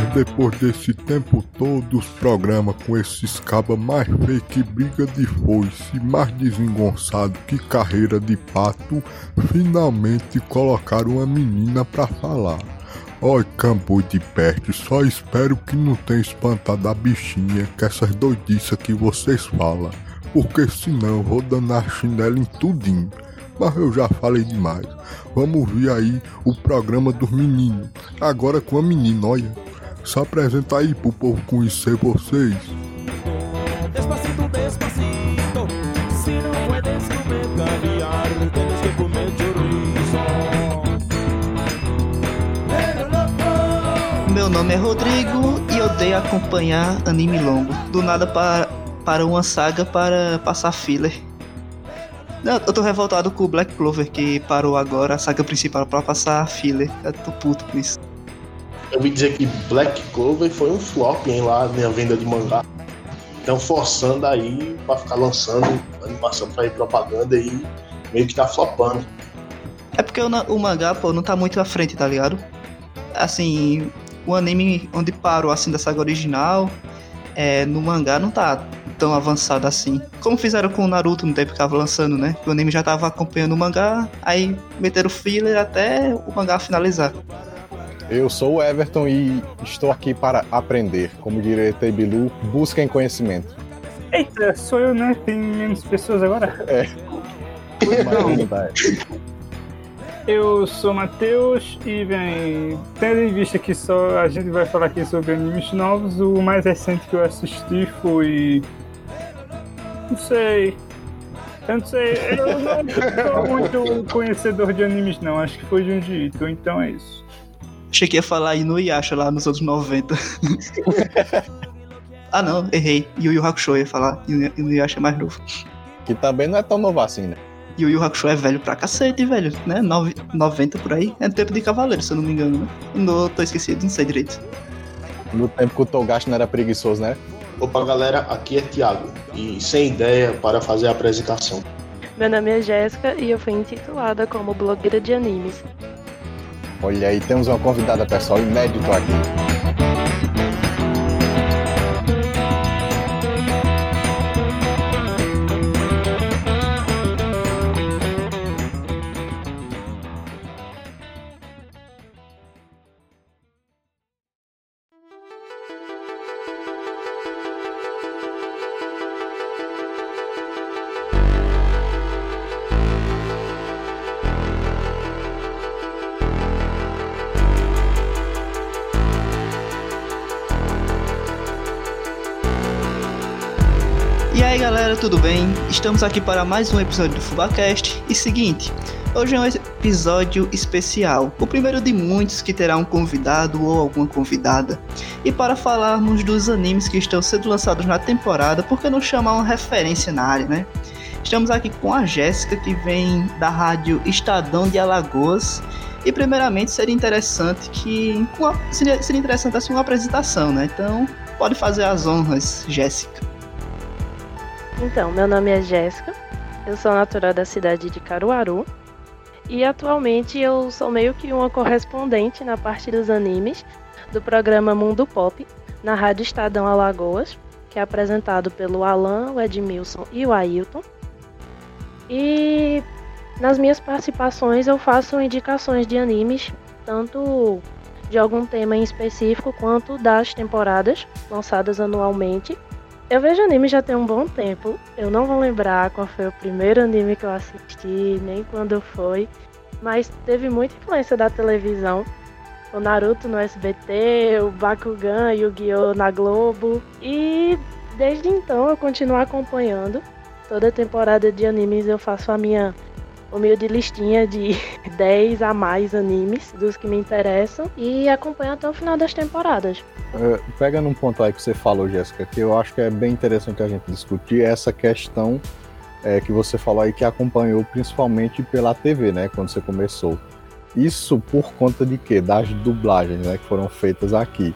Mas depois desse tempo todo, os programas com esses cabas mais fake briga de foice mais desengonçado que carreira de pato, finalmente colocaram uma menina pra falar. Oi, campo de peste, só espero que não tenha espantado a bichinha com essas doidiças que vocês falam, porque senão vou danar chinela em tudinho. Mas eu já falei demais. Vamos ver aí o programa dos meninos. Agora com a menina, olha. Se apresenta aí pro povo conhecer vocês. Despacito, despacito. Si no puedes comer caviar, tienes que comer chorizo. Meu nome é Rodrigo e odeio acompanhar anime longo. Do nada para, para uma saga para passar filler. Não, eu tô revoltado com o Black Clover que parou agora a saga principal pra passar filler. Eu tô puto com isso. Eu ouvi dizer que Black Clover foi um flop, hein, lá na venda de mangá. Estão forçando aí pra ficar lançando animação pra ir propaganda e meio que tá flopando. É porque o, o mangá, pô, não tá muito à frente, tá ligado? Assim, o anime onde parou assim da saga original, é, no mangá não tá tão avançado assim. Como fizeram com o Naruto no tempo que tava lançando, né? O anime já tava acompanhando o mangá, aí meteram filler até o mangá finalizar. Eu sou o Everton e estou aqui para aprender. Como diria Bilu, busquem conhecimento. Eita, sou eu, né? Tem menos pessoas agora. Imagina, tá? Eu sou Matheus e, bem, tendo em vista que só a gente vai falar aqui sobre animes novos, o mais recente que eu assisti foi. Não sei. Eu não sei. Eu não sou muito conhecedor de animes, não. Acho que foi Junji Ito, então é isso. Achei que ia falar Inuyasha lá nos anos 90. ah não, errei. Yu Yu Hakusho ia falar. Inu- Inuyasha é mais novo. Que também não é tão novo assim, né? Yu Yu Hakusho é velho pra cacete, velho, né? Nove- 90 por aí. É tempo de cavaleiro, se eu não me engano, né? Não, tô esquecido, não sei direito. No tempo que o Togashi não era preguiçoso, né? Opa, galera, aqui é Thiago e sem ideia para fazer a apresentação. Meu nome é Jéssica e eu fui intitulada como blogueira de animes. Olha aí, temos uma convidada pessoal inédito aqui. Tudo bem? Estamos aqui para mais um episódio do FubaCast. E seguinte, hoje é um episódio especial, o primeiro de muitos que terá um convidado ou alguma convidada. E para falarmos dos animes que estão sendo lançados na temporada, por que não chamar uma referência na área, né? Estamos aqui com a Jéssica, que vem da rádio Estadão de Alagoas. E primeiramente seria interessante que. Seria, seria interessante assim uma apresentação, né? Então, pode fazer as honras, Jéssica. Então, meu nome é Jéssica, eu sou natural da cidade de Caruaru e atualmente eu sou meio que uma correspondente na parte dos animes do programa Mundo Pop na Rádio Estadão Alagoas, que é apresentado pelo Alan, o Edmilson e o Ailton. E nas minhas participações eu faço indicações de animes, tanto de algum tema em específico quanto das temporadas lançadas anualmente. Eu vejo anime já tem um bom tempo. Eu não vou lembrar qual foi o primeiro anime que eu assisti, nem quando foi. Mas teve muita influência da televisão. O Naruto no SBT, o Bakugan, Yu-Gi-Oh! na Globo. E desde então eu continuo acompanhando. Toda temporada de animes eu faço a minha humilde listinha de 10 a mais animes dos que me interessam. E acompanho até o final das temporadas. É, pega num ponto aí que você falou, Jéssica, que eu acho que é bem interessante a gente discutir essa questão é, que você falou aí que acompanhou principalmente pela TV, né, quando você começou. Isso por conta de quê? Das dublagens, né, que foram feitas aqui.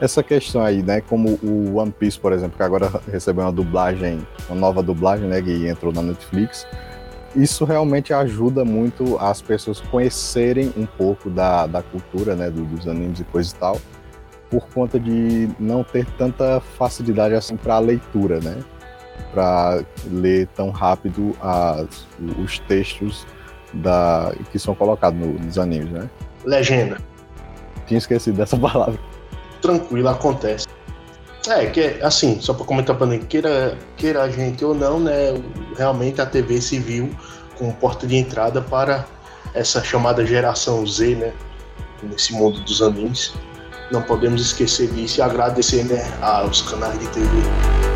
Essa questão aí, né, como o One Piece, por exemplo, que agora recebeu uma dublagem, uma nova dublagem, né, que entrou na Netflix. Isso realmente ajuda muito as pessoas conhecerem um pouco da, da cultura, né, do- dos animes e coisa e tal por conta de não ter tanta facilidade assim para a leitura, né? Para ler tão rápido as, os textos da, que são colocados no, nos animes, né? Legenda. Tinha esquecido dessa palavra. Tranquilo, acontece. É, que assim, só para comentar para queira, queira a gente ou não, né? Realmente a TV se viu como porta de entrada para essa chamada geração Z, né? Nesse mundo dos animes. Não podemos esquecer disso e agradecer né, aos canais de TV.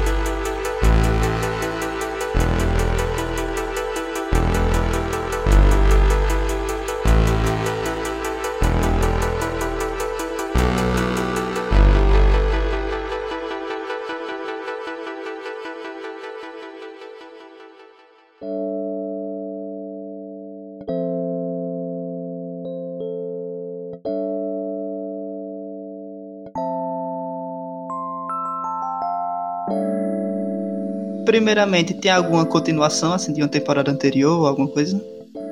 Primeiramente, tem alguma continuação assim de uma temporada anterior ou alguma coisa?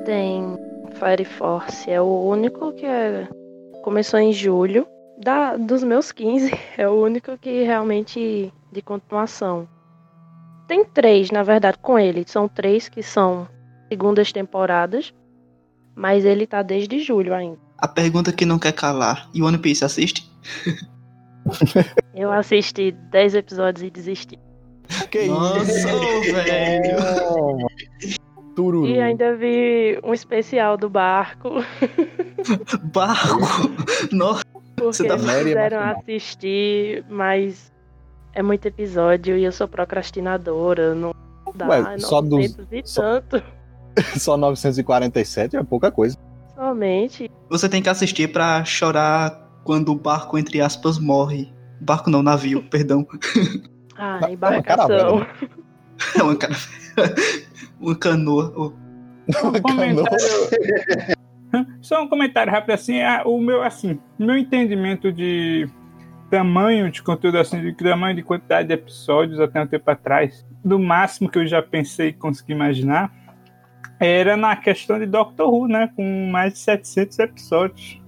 Tem Fire Force, é o único que é... começou em julho. Da, dos meus 15, é o único que realmente de continuação. Tem três, na verdade, com ele. São três que são segundas temporadas. Mas ele tá desde julho ainda. A pergunta que não quer calar. E One Piece assiste? Eu assisti 10 episódios e desisti. Que Nossa, velho. Tururu. E ainda vi um especial do barco. Barco. Nossa. Porque tá Mary é fizeram bacana. assistir, mas é muito episódio e eu sou procrastinadora. Não dá, Ué, só dos- 900 e só- tanto. Só 947 é pouca coisa. Somente. Você tem que assistir pra chorar quando o barco, entre aspas, morre. Barco não, navio, perdão. Ah, Ca- embarcação. É uma, cara... uma canoa. Oh, Um comentário. Só um comentário rápido assim, ah, o meu assim, meu entendimento de tamanho de conteúdo assim, de tamanho de quantidade de episódios até um tempo atrás, do máximo que eu já pensei e consegui imaginar, era na questão de Doctor Who, né, com mais de 700 episódios.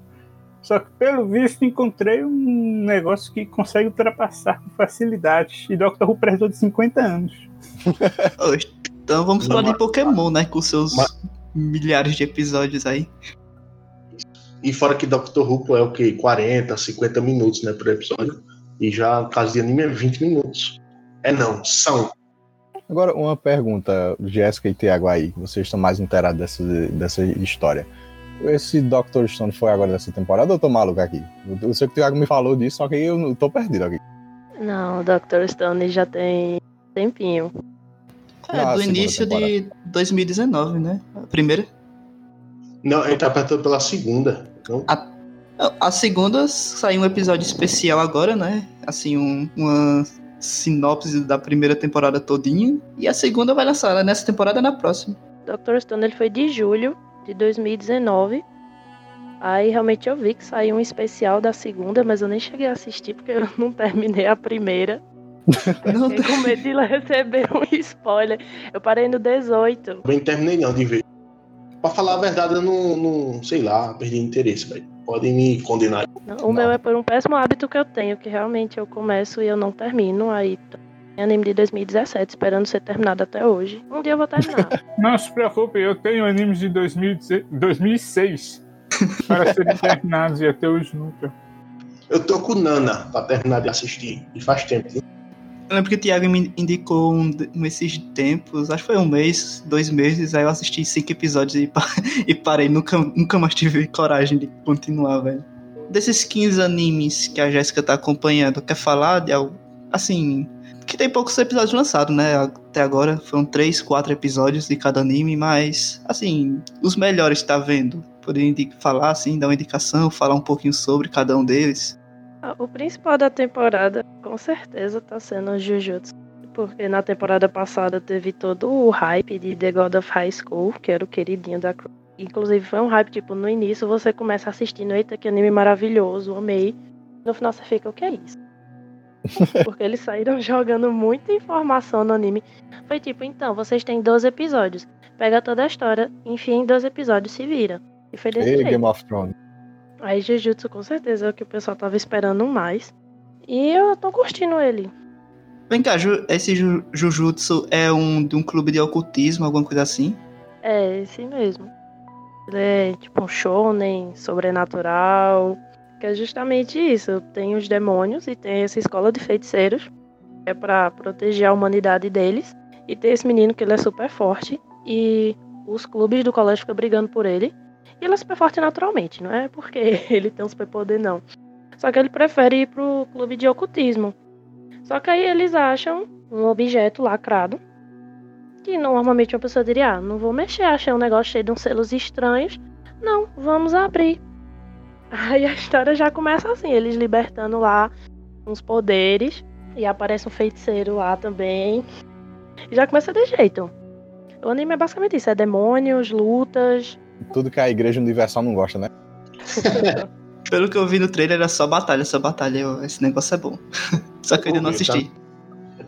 Só que pelo visto encontrei um negócio que consegue ultrapassar com facilidade. E Doctor Who precisou de 50 anos. Então vamos falar de Pokémon, né? Com seus Mas- milhares de episódios aí. E fora que Doctor Who é o quê? 40, 50 minutos, né, por episódio. E já, caso de anime, é 20 minutos. É não, são. Agora, uma pergunta, Jéssica e Tiago aí, que vocês estão mais inteirados dessa, dessa história. Esse Doctor Stone foi agora dessa temporada ou eu tô maluco aqui? Eu, sei que o Tiago me falou disso, só que eu não- tô perdido aqui. Não, o Dr. Stone já tem tempinho. É, Ah, a do início de 2019, né? A primeira. Não, ele tá apertando pela segunda. Não? A segunda saiu um episódio especial agora, né? Assim, um- uma sinopse da primeira temporada todinha. E a segunda vai lançar né? nessa temporada na próxima. Dr. Stone ele foi de julho de 2019. Aí realmente eu vi que saiu um especial da segunda, mas eu nem cheguei a assistir porque eu não terminei a primeira. Não, Fiquei com medo de receber um spoiler. Eu parei no 18. Também terminei não de ver. Pra falar a verdade, eu não, não sei lá, perdi interesse, velho. Podem me condenar. Não, O Não. meu é por um péssimo hábito que eu tenho, que realmente eu começo e eu não termino. Aí em anime de 2017, esperando ser terminado até hoje. Um dia eu vou terminar. Não se preocupe, eu tenho animes de 2016 2006 para serem terminados e até hoje nunca. Eu tô com Nana pra terminar de assistir. E faz tempo. viu? Eu lembro que o Thiago me indicou um, nesses tempos, acho que foi um mês, dois meses, aí eu assisti cinco episódios e, pa- e parei, nunca, nunca mais tive coragem de continuar, velho. Desses 15 animes que a Jéssica tá acompanhando, quer falar de algo, assim, que tem poucos episódios lançados, né, até agora, foram três, quatro episódios de cada anime, mas, assim, os melhores tá vendo? Indi- falar, assim, dar uma indicação, falar um pouquinho sobre cada um deles? Ah, O principal da temporada, com certeza, tá sendo o Jujutsu. Porque na temporada passada teve todo o hype de The God of High School, que era o queridinho da Cro- Inclusive foi um hype, tipo, no início você começa assistindo, eita, que anime maravilhoso, amei. No final você fica, o que é isso? Porque eles saíram jogando muita informação no anime. Foi tipo, então, vocês têm 12 episódios. Pega toda a história, enfia em 12 episódios, se vira. E foi desse Ei, jeito. Game of Thrones. Aí Jujutsu com certeza é o que o pessoal tava esperando mais. E eu tô curtindo ele. Vem cá, Ju- esse Ju- Jujutsu é um de um clube de ocultismo, alguma coisa assim? É, esse mesmo. Ele é tipo um shonen, sobrenatural. Que é justamente isso. Tem os demônios e tem essa escola de feiticeiros. Que é pra proteger a humanidade deles. E tem esse menino que ele é super forte. E os clubes do colégio ficam brigando por ele. E ele é super forte naturalmente, não é porque ele tem um superpoder, não. Só que ele prefere ir pro clube de ocultismo. Só que aí eles acham um objeto lacrado que normalmente uma pessoa diria, ah, não vou mexer, achei um negócio cheio de uns selos estranhos. Não, vamos abrir. Aí a história já começa assim, eles libertando lá uns poderes. E aparece um feiticeiro lá também. E já começa de jeito. O anime é basicamente isso, é demônios, lutas. Tudo que a Igreja Universal não gosta, né? Pelo que eu vi no trailer era só batalha, só batalha. Eu- esse negócio é bom. só que eu ainda não tá? assisti.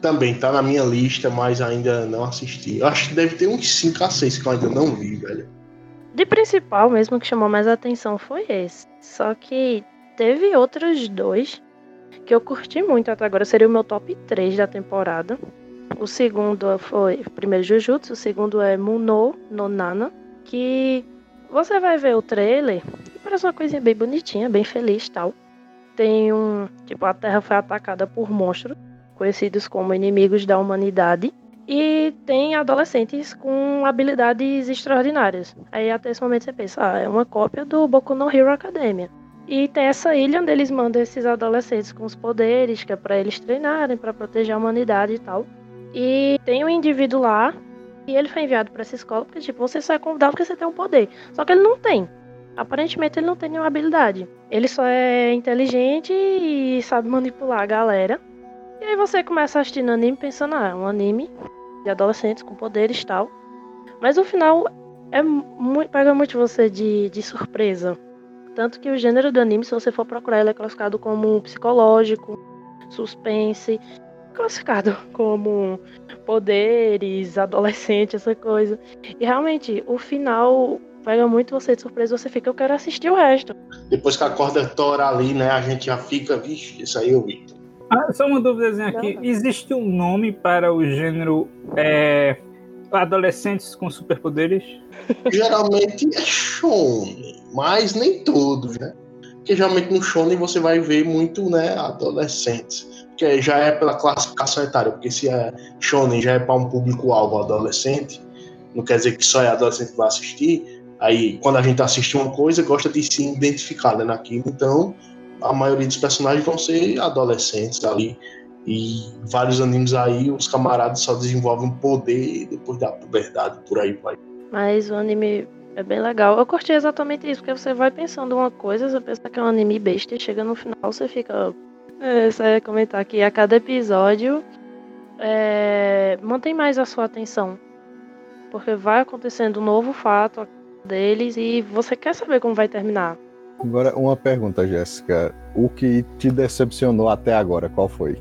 Também tá na minha lista, mas ainda não assisti. Eu acho que deve ter uns 5 a 6 que eu ainda não vi, velho. De principal mesmo que chamou mais atenção foi esse. Só que teve outros dois que eu curti muito até agora. Seria o meu top 3 da temporada. O segundo foi o primeiro Jujutsu, o segundo é Muno no Nana, que você vai ver o trailer e parece uma coisinha bem bonitinha, bem feliz tal. Tem um, tipo, a Terra foi atacada por monstros conhecidos como inimigos da humanidade e tem adolescentes com habilidades extraordinárias. Aí até esse momento você pensa, ah, é uma cópia do Boku no Hero Academia. E tem essa ilha onde eles mandam esses adolescentes com os poderes, que é pra eles treinarem, pra proteger a humanidade e tal. E tem um indivíduo lá, e ele foi enviado pra essa escola, porque tipo, você só é convidado porque você tem um poder. Só que ele não tem. Aparentemente ele não tem nenhuma habilidade. Ele só é inteligente e sabe manipular a galera. E aí você começa assistindo anime pensando, ah, é um anime de adolescentes com poderes e tal. Mas o final é muito, pega muito você de, de surpresa. Tanto que o gênero do anime, se você for procurar, ele é classificado como psicológico, suspense, classificado como poderes, adolescente, essa coisa. E realmente, o final pega muito você de surpresa, você fica, eu quero assistir o resto. Depois que a corda tora ali, né, a gente já fica, vixe, isso aí eu vi. Ah, só uma dúvidazinha aqui. Não. Existe um nome para o gênero é, adolescentes com superpoderes? Geralmente é shonen, mas nem todos, né? Porque geralmente no shonen você vai ver muito, né, adolescentes. Porque já é pela classificação etária, porque se é shonen já é para um público-alvo adolescente, não quer dizer que só é adolescente que vai assistir. Aí, quando a gente assiste uma coisa, gosta de se identificar né, naquilo. Então, a maioria dos personagens vão ser adolescentes ali. E vários animes aí, os camaradas só desenvolvem poder depois da puberdade, por aí vai. Mas o anime é bem legal. Eu curti exatamente isso, porque você vai pensando uma coisa, você pensa que é um anime besta, e chega no final você fica. É, você vai comentar que a cada episódio é, mantém mais a sua atenção. Porque vai acontecendo um novo fato deles e você quer saber como vai terminar. Agora, uma pergunta, Jéssica. O que te decepcionou até agora, qual foi?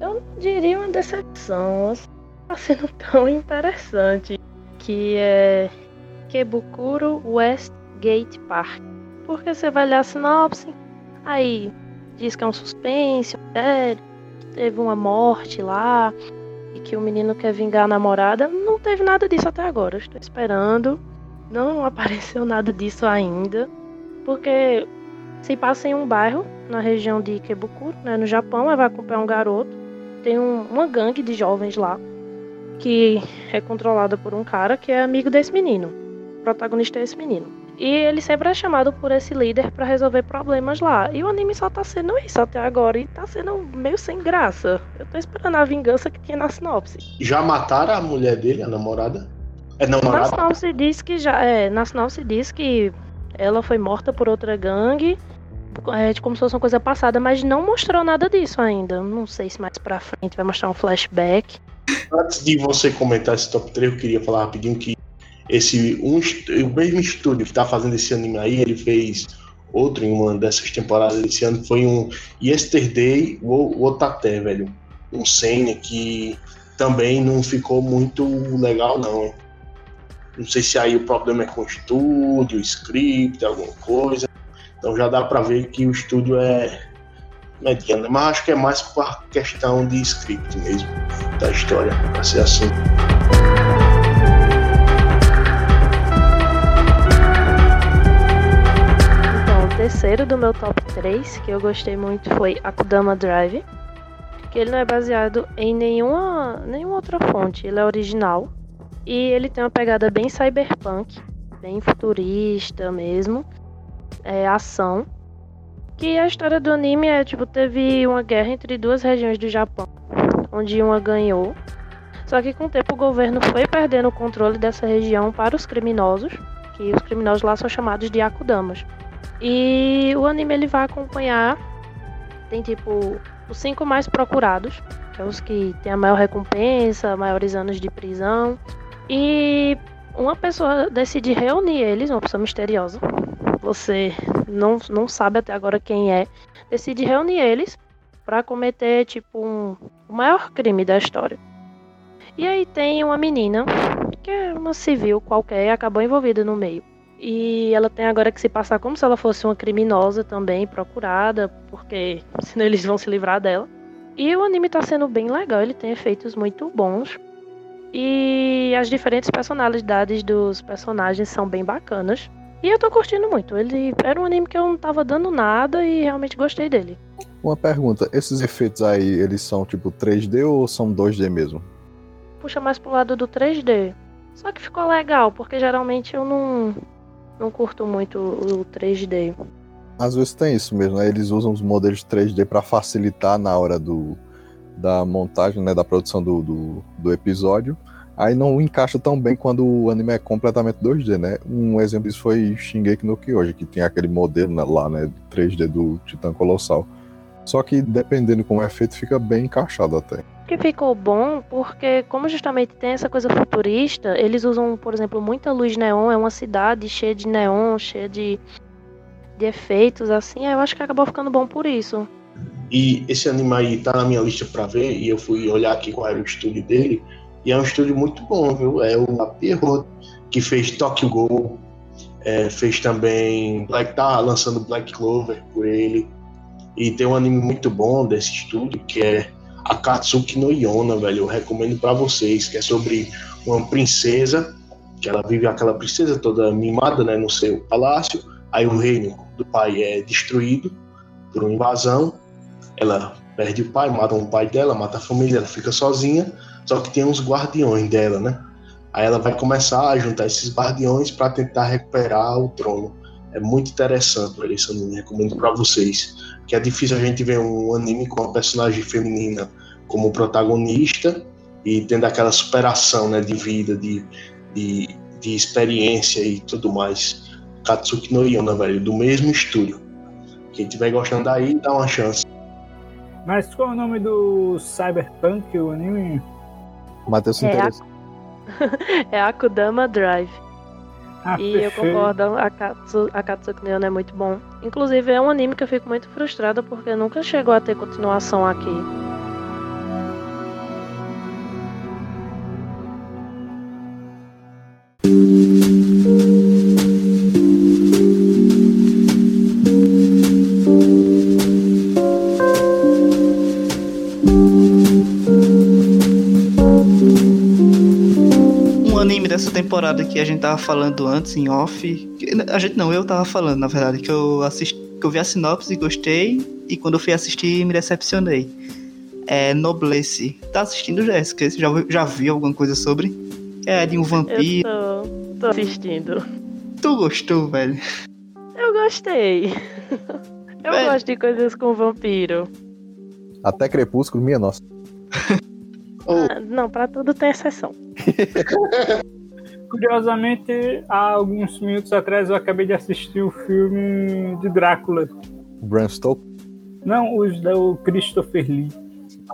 Eu diria uma decepção, assim, tá sendo tão interessante. Que é Kebukuro Westgate Park. Porque você vai ler a sinopse, aí diz que é um suspense, um mistério, teve uma morte lá, e que o menino quer vingar a namorada. Não teve nada disso até agora. Estou esperando. Não apareceu nada disso ainda. Porque se passa em um bairro, na região de Ikebukuro, né, no Japão, aí vai acompanhar um garoto. Tem um- uma gangue de jovens lá, que é controlada por um cara que é amigo desse menino. O protagonista é esse menino. E ele sempre é chamado por esse líder pra resolver problemas lá. E o anime só tá sendo isso até agora. E tá sendo meio sem graça. Eu tô esperando a vingança que tinha na sinopse. Já mataram a mulher dele, a namorada? É Na namorada? sinopse diz que já. É, na sinopse diz que ela foi morta por outra gangue. É, como se fosse uma coisa passada, mas não mostrou nada disso ainda. Não sei se mais pra frente vai mostrar um flashback. Antes de você comentar esse top 3, eu queria falar rapidinho que esse um, o mesmo estúdio que tá fazendo esse anime aí, ele fez outro em uma dessas temporadas desse ano, foi um Yesterday Wo- Wotate, velho. Um Senna que também não ficou muito legal, não. Não sei se aí o problema é com o estúdio, script, alguma coisa. Então já dá pra ver que o estúdio é mediano, mas acho que é mais por questão de script mesmo, da história, pra ser assim. Então, o terceiro do meu top 3 que eu gostei muito foi Akudama Drive. Que ele não é baseado em nenhuma, nenhuma outra fonte, ele é original. E ele tem uma pegada bem cyberpunk, bem futurista mesmo. É ação. Que a história do anime é tipo, teve uma guerra entre duas regiões do Japão, onde uma ganhou. Só que com o tempo o governo foi perdendo o controle dessa região para os criminosos, que os criminosos lá são chamados de Akudamas. E o anime ele vai acompanhar. Tem tipo os cinco mais procurados, que é os que têm a maior recompensa, maiores anos de prisão. E uma pessoa decide reunir eles, uma pessoa misteriosa. Você não, não sabe até agora quem é. Decide reunir eles para cometer tipo um, o maior crime da história. E aí tem uma menina que é uma civil qualquer acabou envolvida no meio. E ela tem agora que se passar como se ela fosse uma criminosa também, procurada, porque senão eles vão se livrar dela. E o anime tá sendo bem legal, ele tem efeitos muito bons. E as diferentes personalidades dos personagens são bem bacanas. E eu tô curtindo muito. Ele era um anime que eu não tava dando nada e realmente gostei dele. Uma pergunta, esses efeitos aí, eles são tipo 3D ou são 2D mesmo? Puxa mais pro lado do 3D. Só que ficou legal, porque geralmente eu não, não curto muito o 3D. Às vezes tem isso mesmo, né? Eles usam os modelos 3D para facilitar na hora do, da montagem, né? Da produção do, do, do episódio. Aí não encaixa tão bem quando o anime é completamente 2D, né? Um exemplo disso foi Shingeki no Kyoji, que tem aquele modelo né, lá, né? 3D do Titã Colossal. Só que dependendo como é feito, fica bem encaixado até. Que ficou bom porque, como justamente tem essa coisa futurista, eles usam, por exemplo, muita luz neon, é uma cidade cheia de neon, cheia de, de efeitos, assim, eu acho que acabou ficando bom por isso. E esse anime aí tá na minha lista pra ver, e eu fui olhar aqui qual era o estúdio dele, e é um estúdio muito bom, viu? É o Pierrot, que fez Tokyo Ghoul, é, fez também Black, tá lançando Black Clover por ele, e tem um anime muito bom desse estúdio, que é Akatsuki no Yona, velho. Eu recomendo para vocês, que é sobre uma princesa, que ela vive aquela princesa toda mimada, né, no seu palácio. Aí o reino do pai é destruído por uma invasão. Ela perde o pai, mata o pai dela, mata a família, ela fica sozinha. Só que tem uns guardiões dela, né? Aí ela vai começar a juntar esses guardiões para tentar recuperar o trono. É muito interessante, esse anime. Recomendo para vocês. Que é difícil a gente ver um anime com uma personagem feminina como protagonista e tendo aquela superação, né, de vida, de, de, de experiência e tudo mais. Katsuki no Yona, velho, do mesmo estúdio. Quem estiver gostando daí, dá uma chance. Mas qual é o nome do Cyberpunk, o anime? Matheus se É, interessa. É Akudama Drive. Ah, E eu perfeito. concordo, a Katsu, a Katsuki Yona é muito bom. Inclusive é um anime que eu fico muito frustrada porque nunca chegou a ter continuação aqui. Temporada que a gente tava falando antes em off. que- A gente não, eu tava falando, na verdade, que eu assisti, que eu vi a sinopse e gostei, e quando eu fui assistir me decepcionei. É Noblesse. Tá assistindo, Jéssica? Você já, já viu alguma coisa sobre? É de um Eu vampiro. tô, tô assistindo. Tu gostou, velho? Eu gostei. Eu Velho. gosto de coisas com vampiro. Até Crepúsculo, minha nossa. Oh, Ah, não, pra tudo tem exceção. Curiosamente, há alguns minutos atrás eu acabei de assistir o filme de Drácula. Bram Stoker. Não, os do Christopher Lee.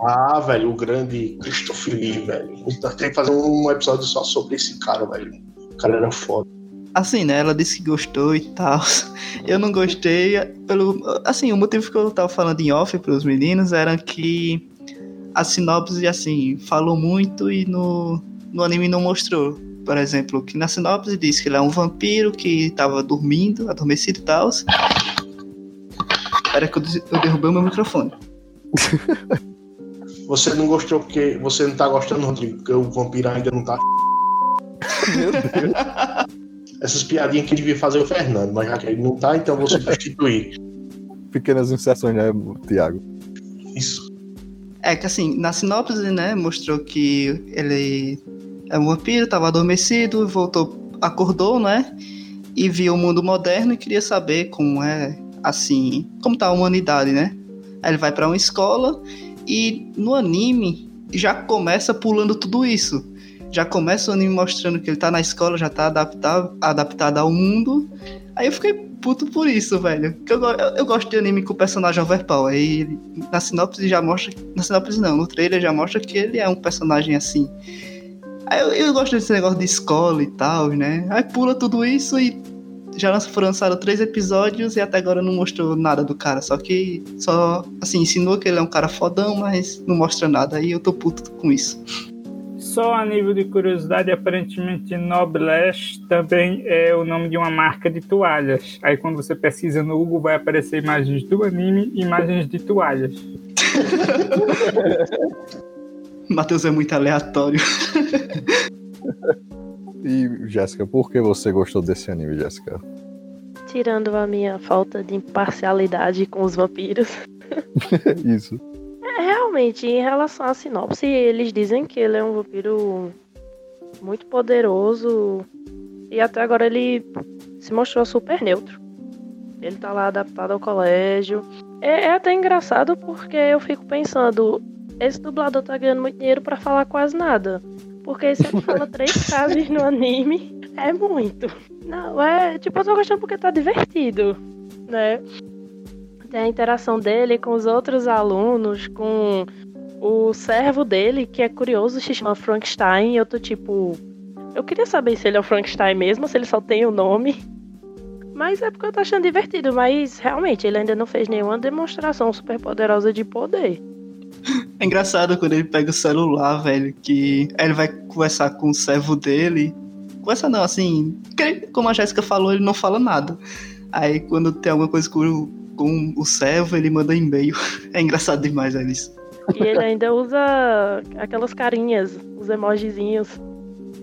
ah, velho, o grande Christopher Lee, velho. Tem que fazer um episódio só sobre esse cara, velho. O cara era foda. Assim, né? Ela disse que gostou e tal. Eu não gostei pelo. Assim, o motivo que eu tava falando em off pros meninos era que a sinopse, assim, falou muito e no, no anime não mostrou. Por exemplo, que na sinopse diz que ele é um vampiro que tava dormindo, adormecido e tal. Pera que eu, derrubei o meu microfone. Você não gostou porque você não tá gostando, Rodrigo, porque o vampiro ainda não tá. Meu Deus. Essas piadinhas que devia fazer o Fernando, mas já que ele não tá, então eu vou substituir. Pequenas inserções, né, Tiago? Isso. É que assim, na sinopse, né, mostrou que ele é um vampiro, tava adormecido, voltou, acordou, né? E viu o mundo moderno e queria saber como é, assim, como tá a humanidade, né? Aí ele vai pra uma escola e no anime já começa pulando tudo isso. Já começa o anime mostrando que ele tá na escola, já tá adaptado, adaptado ao mundo. Aí eu fiquei puto por isso, velho. Eu, eu, eu gosto de anime com personagem overpower. Ele- na sinopse já mostra. Na sinopse não, no trailer já mostra que ele é um personagem assim. Aí eu, eu gosto desse negócio de escola e tal, né? Aí pula tudo isso e já foram lançados três episódios e até agora não mostrou nada do cara. Só que só, assim, ensinou que ele é um cara fodão, mas não mostra nada. Aí eu tô puto com isso. Só a nível de curiosidade, aparentemente Noblesse também é o nome de uma marca de toalhas. Aí quando você pesquisa no Google vai aparecer imagens do anime e imagens de toalhas. Matheus é muito aleatório. E, Jéssica, por que você gostou desse anime, Jéssica? Tirando a minha falta de imparcialidade com os vampiros. Isso. É, realmente, em relação à sinopse, eles dizem que ele é um vampiro muito poderoso. E até agora ele se mostrou super neutro. Ele tá lá adaptado ao colégio. É, é até engraçado porque eu fico pensando, esse dublador tá ganhando muito dinheiro pra falar quase nada. Porque se ele fala três frases no anime, é muito. Não, é tipo, eu tô gostando porque tá divertido, né? Tem a interação dele com os outros alunos, com o servo dele, que é curioso, se chama Frankenstein. e Eu tô tipo. Eu queria saber se ele é o Frankenstein mesmo, se ele só tem o nome. Mas é porque eu tô achando divertido. Mas realmente, ele ainda não fez nenhuma demonstração super poderosa de poder. É engraçado quando ele pega o celular, velho, que aí ele vai conversar com o servo dele. Conversa não, assim, como a Jéssica falou, ele não fala nada. Aí quando tem alguma coisa com, o- com o servo, ele manda e-mail. É engraçado demais, é isso. E ele ainda usa aquelas carinhas, os emojizinhos.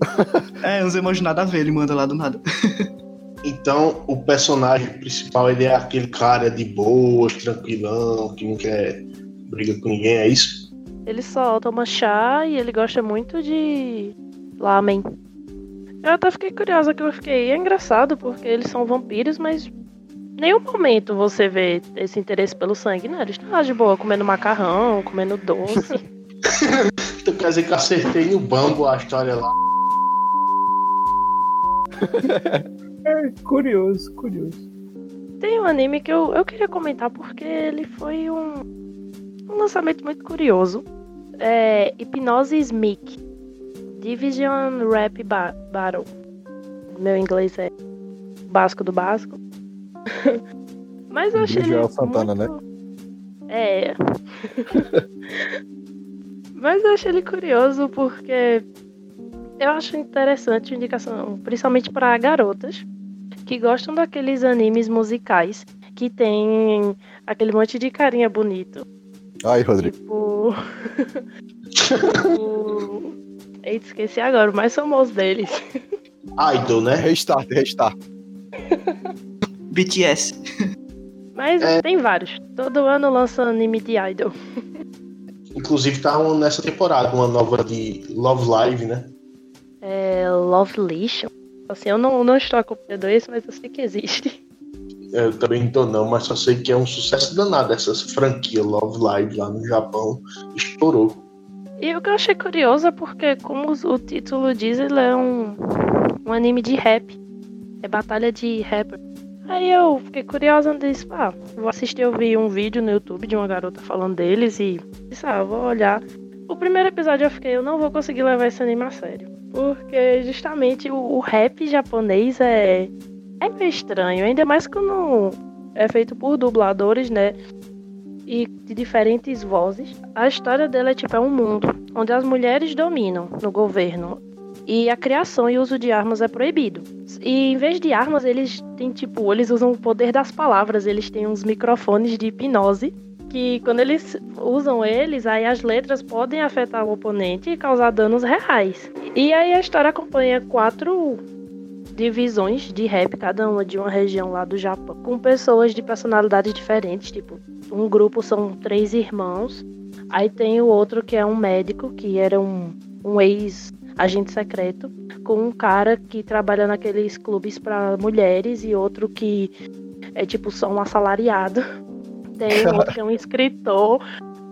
É, uns emojis nada a ver, ele manda lá do nada. Então, o personagem principal, ele é aquele cara de boas, tranquilão, que não quer briga com ninguém, é isso? Ele só toma chá e ele gosta muito de lamen. Eu até fiquei curiosa que eu fiquei. É engraçado porque eles são vampiros, mas em nenhum momento você vê esse interesse pelo sangue, né? Eles estão lá de boa, comendo macarrão, comendo doce. Então quer dizer que eu acertei no bambo a história lá. É curioso, curioso. Tem um anime que eu, eu queria comentar porque ele foi um, um lançamento muito curioso. É Hipnose Smic. Division Rap ba Battle. Meu inglês é básico do básico. Mas eu achei ele Joel Santana, né? muito... É. Mas eu achei ele curioso porque eu acho interessante a indicação, principalmente para garotas que gostam daqueles animes musicais que tem aquele monte de carinha bonito. Aí, Rodrigo. Tipo. o... Eita, esqueci agora, o mais famoso deles. Idol, né? Restart, restart. BTS. Mas É. tem vários. Todo ano lança anime de idol. Inclusive tá um- nessa temporada uma nova de Love Live, né? É Love Legion. Assim, eu não, não estou acompanhando isso, mas eu sei que existe. Eu também tô não, mas só sei que é um sucesso danado essa franquia Love Live lá no Japão. Estourou. E o que eu achei curioso é porque, como o título diz, ele é um, um anime de rap. É batalha de rapper. Aí eu fiquei curiosa e disse, ah, vou assistir, eu vi um vídeo no YouTube de uma garota falando deles e disse, ah, vou olhar. O primeiro episódio eu fiquei, eu não vou conseguir levar esse anime a sério. Porque justamente o, o rap japonês é, é meio estranho, ainda mais quando é feito por dubladores, né? e de diferentes vozes. A história dela é tipo é um mundo onde as mulheres dominam no governo. E a criação e uso de armas é proibido. E em vez de armas, eles têm tipo, eles usam o poder das palavras, eles têm uns microfones de hipnose que quando eles usam eles, aí as letras podem afetar o oponente e causar danos reais. E aí a história acompanha quatro divisões de rap, cada uma de uma região lá do Japão, com pessoas de personalidades diferentes, tipo, um grupo são três irmãos, aí tem o outro que é um médico, que era um, um ex agente secreto, com um cara que trabalha naqueles clubes para mulheres e outro que é tipo só um assalariado. Tem outro que é um escritor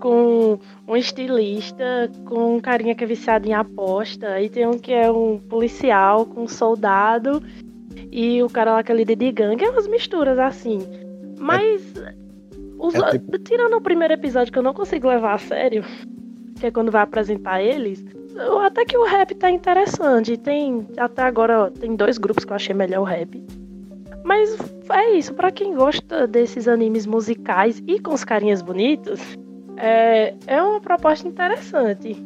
com um estilista, com um carinha que é viciado em aposta, e tem um que é um policial com um soldado, e o cara lá que é líder de gangue, é umas misturas assim. Mas, os, é tipo- tirando o primeiro episódio que eu não consigo levar a sério, que é quando vai apresentar eles, eu- até que o rap tá interessante. Tem, até agora, tem dois grupos que eu achei melhor o rap. Mas é isso, pra quem gosta desses animes musicais e com os carinhas bonitos, é, é uma proposta interessante.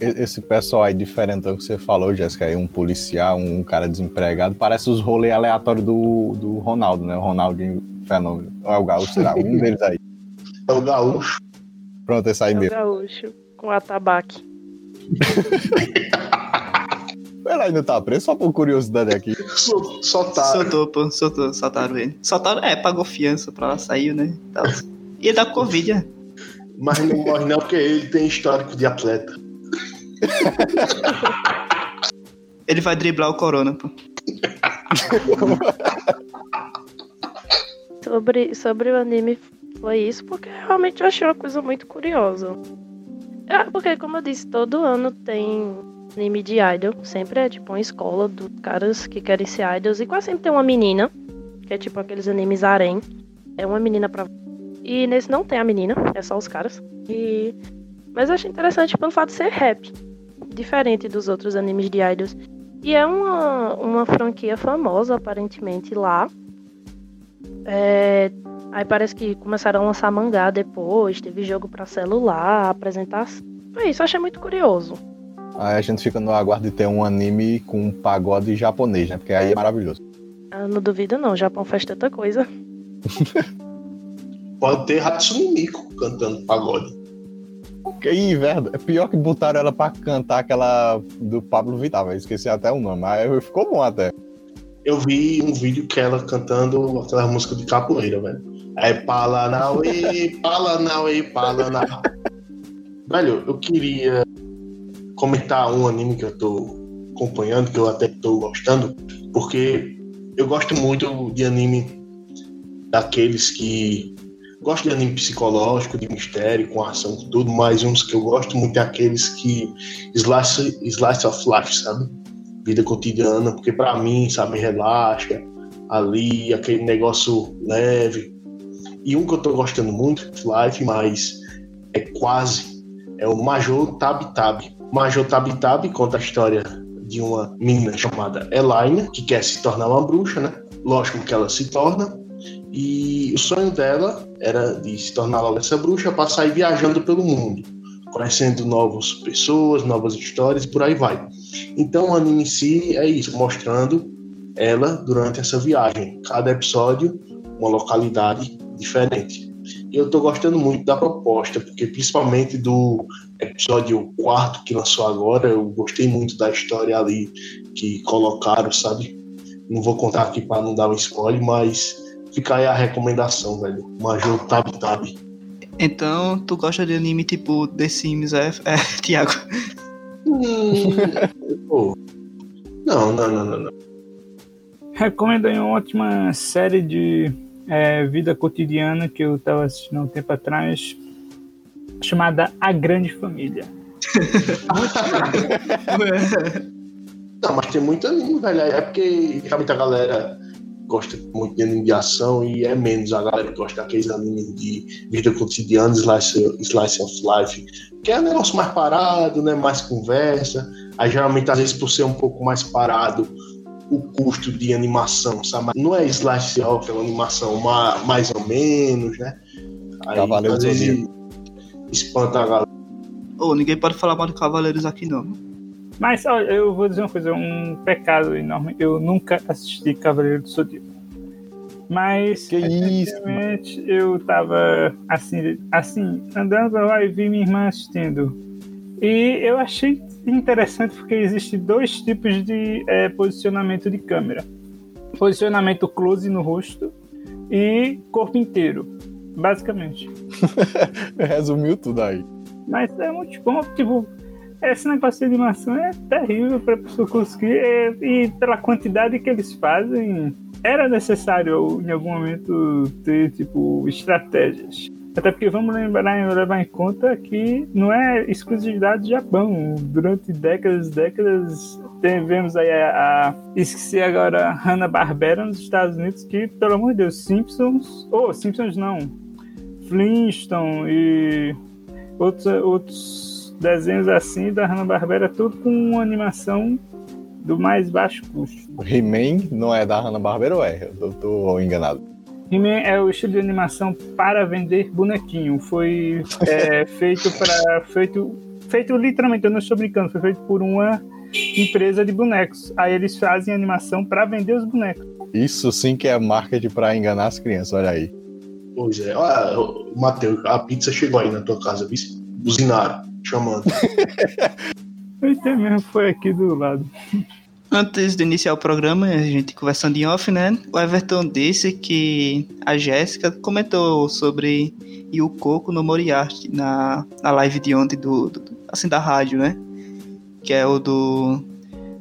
Esse pessoal aí diferentão que você falou, Jéssica, aí um policial, um cara desempregado, parece os rolês aleatórios do, do Ronaldo, né? O Ronaldinho Fenômeno. Ou é o Gaúcho, será? Um deles aí. É o gaúcho. Pronto, esse aí É o mesmo. gaúcho com atabaque. Ele ainda tá preso, só por curiosidade aqui. Sol- Soltaram. Soltou, pô, soltou, soltaram ele. Soltaram, é, pagou fiança pra lá, saiu, né? Ia dar Covid, né? Mas não morre não, porque ele tem histórico de atleta. Ele vai driblar o Corona, pô. Sobre, sobre o anime foi isso, porque realmente eu achei uma coisa muito curiosa. É, porque, como eu disse, todo ano tem anime de idol. Sempre é tipo uma escola dos caras que querem ser idols. E quase sempre tem uma menina, que é tipo aqueles animes harem. É uma menina pra. E nesse não tem a menina, é só os caras. E... Mas eu achei interessante pelo fato de ser rap. Diferente dos outros animes de idols. E é uma, uma franquia famosa, aparentemente, lá. É, aí parece que começaram a lançar mangá depois, teve jogo pra celular, apresentação. Foi isso, achei muito curioso. Aí a gente fica no aguardo de ter um anime com um pagode japonês, né? Porque aí é maravilhoso. Ah, não duvido não, o Japão faz tanta coisa. Pode ter Hatsune Miku cantando pagode. Ih, verdade. É pior que botaram ela pra cantar aquela do Pablo Vittar, velho. Esqueci até o nome, mas ficou bom até. Eu vi um vídeo que ela cantando aquela música de capoeira, velho. É Palanauê, Palanauê, Palanauê. Velho, eu queria comentar um anime que eu tô acompanhando, que eu até tô gostando, porque eu gosto muito de anime daqueles que. Gosto de anime psicológico, de mistério, com ação, com tudo, mas uns que eu gosto muito é aqueles que. Slice, slice of life, sabe? Vida cotidiana, porque pra mim, sabe, relaxa ali, aquele negócio leve. E um que eu tô gostando muito, Life, mas é quase, é o Major Tab Tab. Major Tab Tab conta a história de uma menina chamada Elaine, que quer se tornar uma bruxa, né? Lógico que ela se torna. E o sonho dela era de se tornar logo essa bruxa para sair viajando pelo mundo, conhecendo novas pessoas, novas histórias e por aí vai. Então o anime em si é isso, mostrando ela durante essa viagem. Cada episódio, uma localidade diferente. E eu tô gostando muito da proposta, porque principalmente do episódio 4 que lançou agora, eu gostei muito da história ali que colocaram, sabe? Não vou contar aqui para não dar um spoiler, mas fica aí a recomendação, velho. Major Tab Tab. Então, tu gosta de anime tipo The Sims, é, é Thiago? Hum. Não, não, não, não, não. Recomendo aí uma ótima série de é, vida cotidiana que eu tava assistindo há um tempo atrás, chamada A Grande Família. Não, mas tem muito anime, velho. É porque realmente a galera gosta muito de anime de ação e é menos a galera que gosta daqueles animes de vida cotidiana, slice, slice of life, que é um negócio mais parado, né? Mais conversa. Aí geralmente, às vezes, por ser um pouco mais parado, o custo de animação, sabe? Não é slice of, é uma animação ma- mais ou menos, né? Aí, Cavaleiros às vezes, espanta a galera. Ô, ninguém pode falar mal de Cavaleiros aqui não. Mas olha, eu vou dizer uma coisa, um pecado enorme. Eu nunca assisti Cavaleiro do Zodíaco. Mas Que isso, recentemente eu tava assim, assim, andando lá e vi minha irmã assistindo. E eu achei interessante porque existem dois tipos de eh, posicionamento de câmera. Posicionamento close no rosto e corpo inteiro, basicamente. Resumiu tudo aí. Mas é muito bom, tipo, esse negócio de animação é terrível pra pessoa conseguir. é, e pela quantidade que eles fazem, era necessário em algum momento ter, tipo, estratégias. Até porque vamos lembrar, levar em conta que não é exclusividade do Japão. Durante décadas e décadas, tivemos aí a, a. Esqueci agora, Hanna-Barbera nos Estados Unidos, que, pelo amor de Deus, Simpsons. Oh, Simpsons não. Flintstone e outros, outros desenhos assim da Hanna-Barbera, tudo com uma animação do mais baixo custo. O He-Man não é da Hanna-Barbera ou é? Eu tô enganado. He-Man é o estilo de animação para vender bonequinho. Foi é, feito para feito feito literalmente, eu não estou brincando, foi feito por uma empresa de bonecos. Aí eles fazem animação para vender os bonecos. Isso sim que é marketing pra enganar as crianças, olha aí. Pois é. Olha, Matheus, a pizza chegou aí na tua casa, viu? Buzinaram, chamando. Eita mesmo, foi aqui do lado. Antes de iniciar o programa, a gente conversando em off, né? O Everton disse que a Jéssica comentou sobre Yukoko no Moriarty na, na live de ontem do, do- assim da rádio, né? Que é o do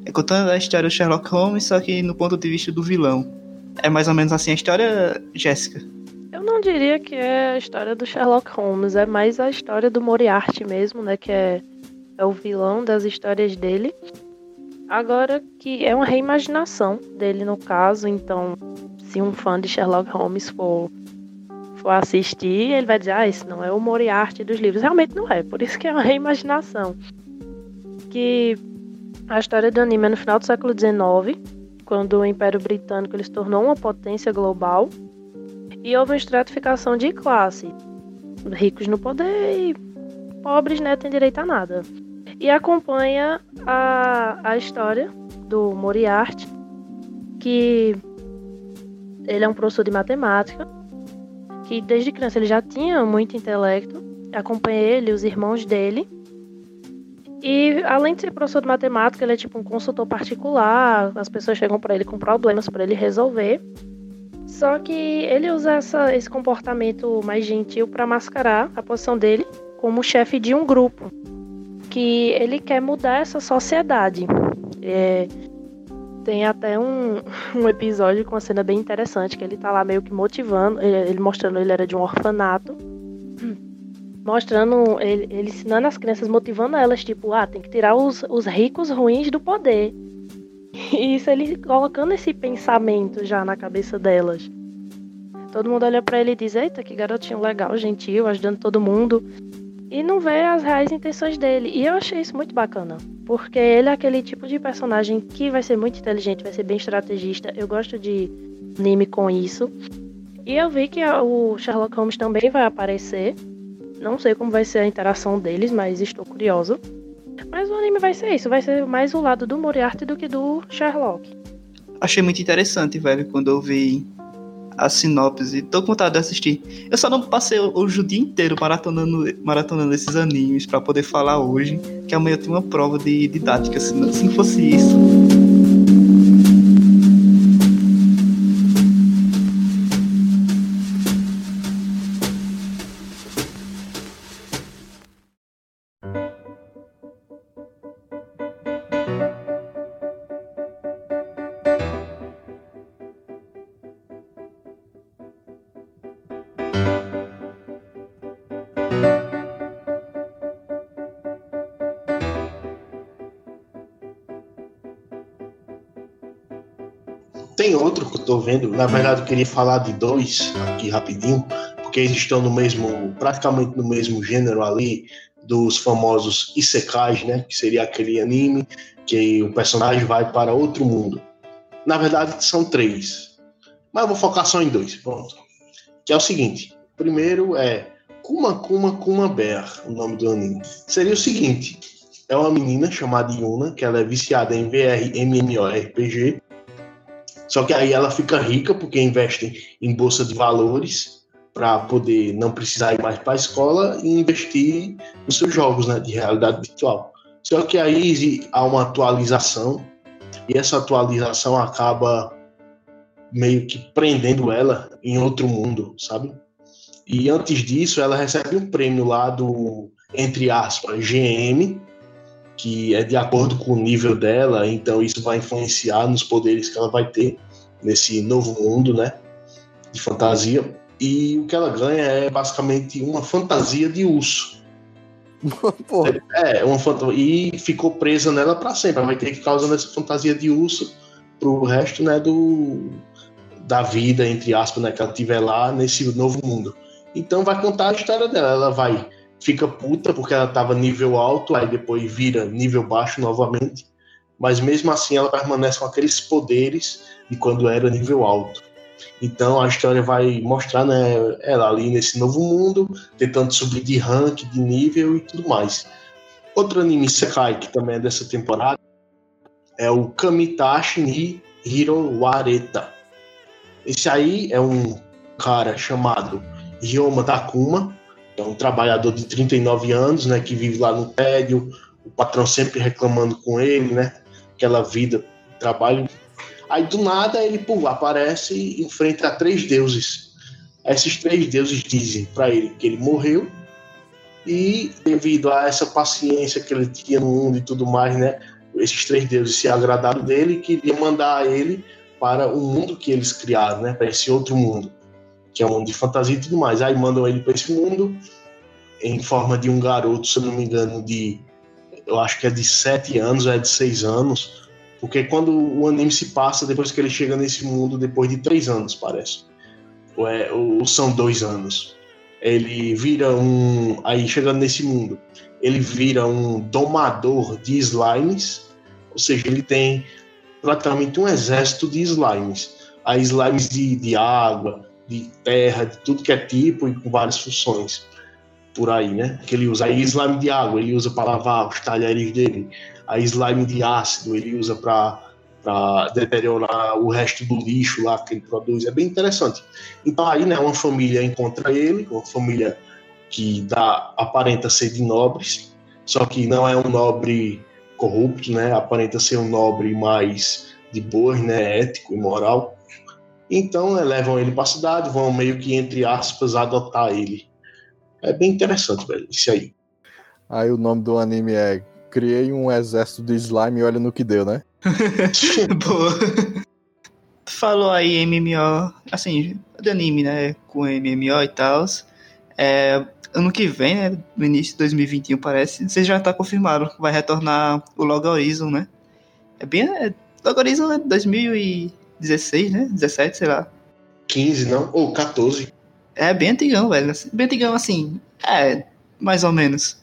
é contando a história do Sherlock Holmes, só que no ponto de vista do vilão. É mais ou menos assim a história, Jéssica. Eu não diria que é a história do Sherlock Holmes, é mais a história do Moriarty mesmo, né? Que é, é o vilão das histórias dele. Agora que é uma reimaginação dele no caso, então se um fã de Sherlock Holmes for, for assistir, ele vai dizer, ah, esse não é o Moriarty dos livros. Realmente não é, por isso que é uma reimaginação. Que a história do anime é no final do século XIX, quando o Império Britânico ele se tornou uma potência global. E houve uma estratificação de classe. Ricos no poder e pobres, né, têm direito a nada. E acompanha a, a história do Moriarty, que ele é um professor de matemática, que desde criança ele já tinha muito intelecto. Acompanha ele, os irmãos dele. E além de ser professor de matemática, ele é tipo um consultor particular. As pessoas chegam para ele com problemas para ele resolver. Só que ele usa essa- esse comportamento mais gentil para mascarar a posição dele como chefe de um grupo. Que ele quer mudar essa sociedade. É, tem até um, um episódio com uma cena bem interessante, que ele tá lá meio que motivando, ele, ele mostrando ele era de um orfanato. Mostrando, ele, ele ensinando as crianças, motivando elas, tipo, ah, tem que tirar os, os ricos ruins do poder. E isso ele colocando esse pensamento já na cabeça delas. Todo mundo olha pra ele e diz: Eita, que garotinho legal, gentil, ajudando todo mundo. E não vê as reais intenções dele. E eu achei isso muito bacana. Porque ele é aquele tipo de personagem que vai ser muito inteligente, vai ser bem estrategista. Eu gosto de anime com isso. E eu vi que o Sherlock Holmes também vai aparecer. Não sei como vai ser a interação deles, mas estou curioso. Mas o anime vai ser isso, vai ser mais o lado do Moriarty do que do Sherlock. Achei muito interessante, velho, quando eu vi a sinopse. Tô com vontade de assistir. Eu só não passei hoje o dia inteiro maratonando, maratonando esses animes pra poder falar hoje, que amanhã eu tenho uma prova de didática. Se não, se não fosse isso. Tem outro que eu tô vendo, na verdade eu queria falar de dois aqui rapidinho, porque eles estão no mesmo, praticamente no mesmo gênero ali dos famosos isekais, né? Que seria aquele anime que o personagem vai para outro mundo. Na verdade são três, mas eu vou focar só em dois, pronto. Que é o seguinte: primeiro é Kuma Kuma Kuma Bear, o nome do anime. Seria o seguinte: é uma menina chamada Yuna, que ela é viciada em VR, MMORPG. Só que aí ela fica rica porque investe em bolsa de valores para poder não precisar ir mais para a escola e investir nos seus jogos né, de realidade virtual. Só que aí há uma atualização e essa atualização acaba meio que prendendo ela em outro mundo, sabe? E antes disso, ela recebe um prêmio lá do, entre aspas, GM, que é de acordo com o nível dela, então isso vai influenciar nos poderes que ela vai ter nesse novo mundo, né? De fantasia. E o que ela ganha é basicamente uma fantasia de urso. Porra. É, uma fantasia. E ficou presa nela para sempre. Ela vai ter que ficar usando essa fantasia de urso pro resto, né, do, da vida, entre aspas, né, que ela tiver lá nesse novo mundo. Então vai contar a história dela. Ela vai, fica puta porque ela tava nível alto, aí depois vira nível baixo novamente. Mas mesmo assim ela permanece com aqueles poderes de quando era nível alto. Então a história vai mostrar né, ela ali nesse novo mundo, tentando subir de rank, de nível e tudo mais. Outro anime Sekai que também é dessa temporada é o Kamitashi ni Hiro Wareta. Esse aí é um cara chamado Ryoma Takuma, é um trabalhador de 39 anos, né, que vive lá no tédio, o patrão sempre reclamando com ele, né, aquela vida, trabalho. Aí do nada ele pô, aparece e enfrenta três deuses. Esses três deuses dizem para ele que ele morreu e devido a essa paciência que ele tinha no mundo e tudo mais, né, esses três deuses se agradaram dele e queriam mandar ele para o mundo que eles criaram, né, para esse outro mundo que é um mundo de fantasia e tudo mais. Aí mandam ele para esse mundo em forma de um garoto, se eu não me engano, de eu acho que é de 7 anos é de 6 anos, porque quando o anime se passa depois que ele chega nesse mundo, depois de 3 anos, parece. Ou, é, ou são 2 anos. Ele vira um. Aí chegando nesse mundo, ele vira um domador de slimes, ou seja, ele tem praticamente um exército de slimes. Há slimes de, de água, de terra, de tudo que é tipo e com várias funções por aí, né? Que ele usa. Aí slime de água, ele usa para lavar os talheres dele. Aí slime de ácido, ele usa para deteriorar o resto do lixo lá que ele produz. É bem interessante. Então aí, né, uma família encontra ele, uma família que dá aparenta ser de nobres, só que não é um nobre corrupto, né? Aparenta ser um nobre mais de boa, né, ético e moral. Então né, levam ele para a cidade, vão meio que, entre aspas, adotar ele. É bem interessante, velho, isso aí. Aí o nome do anime é Criei um exército de slime e olha no que deu, né? Boa. Falou aí MMO, assim, de anime, né? Com MMO e tal. É, ano que vem, né? No início de 2021, parece. Vocês já tá confirmado que vai retornar o Logarithm, né? É bem. É, Logarithm é 2016, né? 17, sei lá. 15, não? Ou 14. É bem antigão, velho. Bem antigão, assim. É, mais ou menos.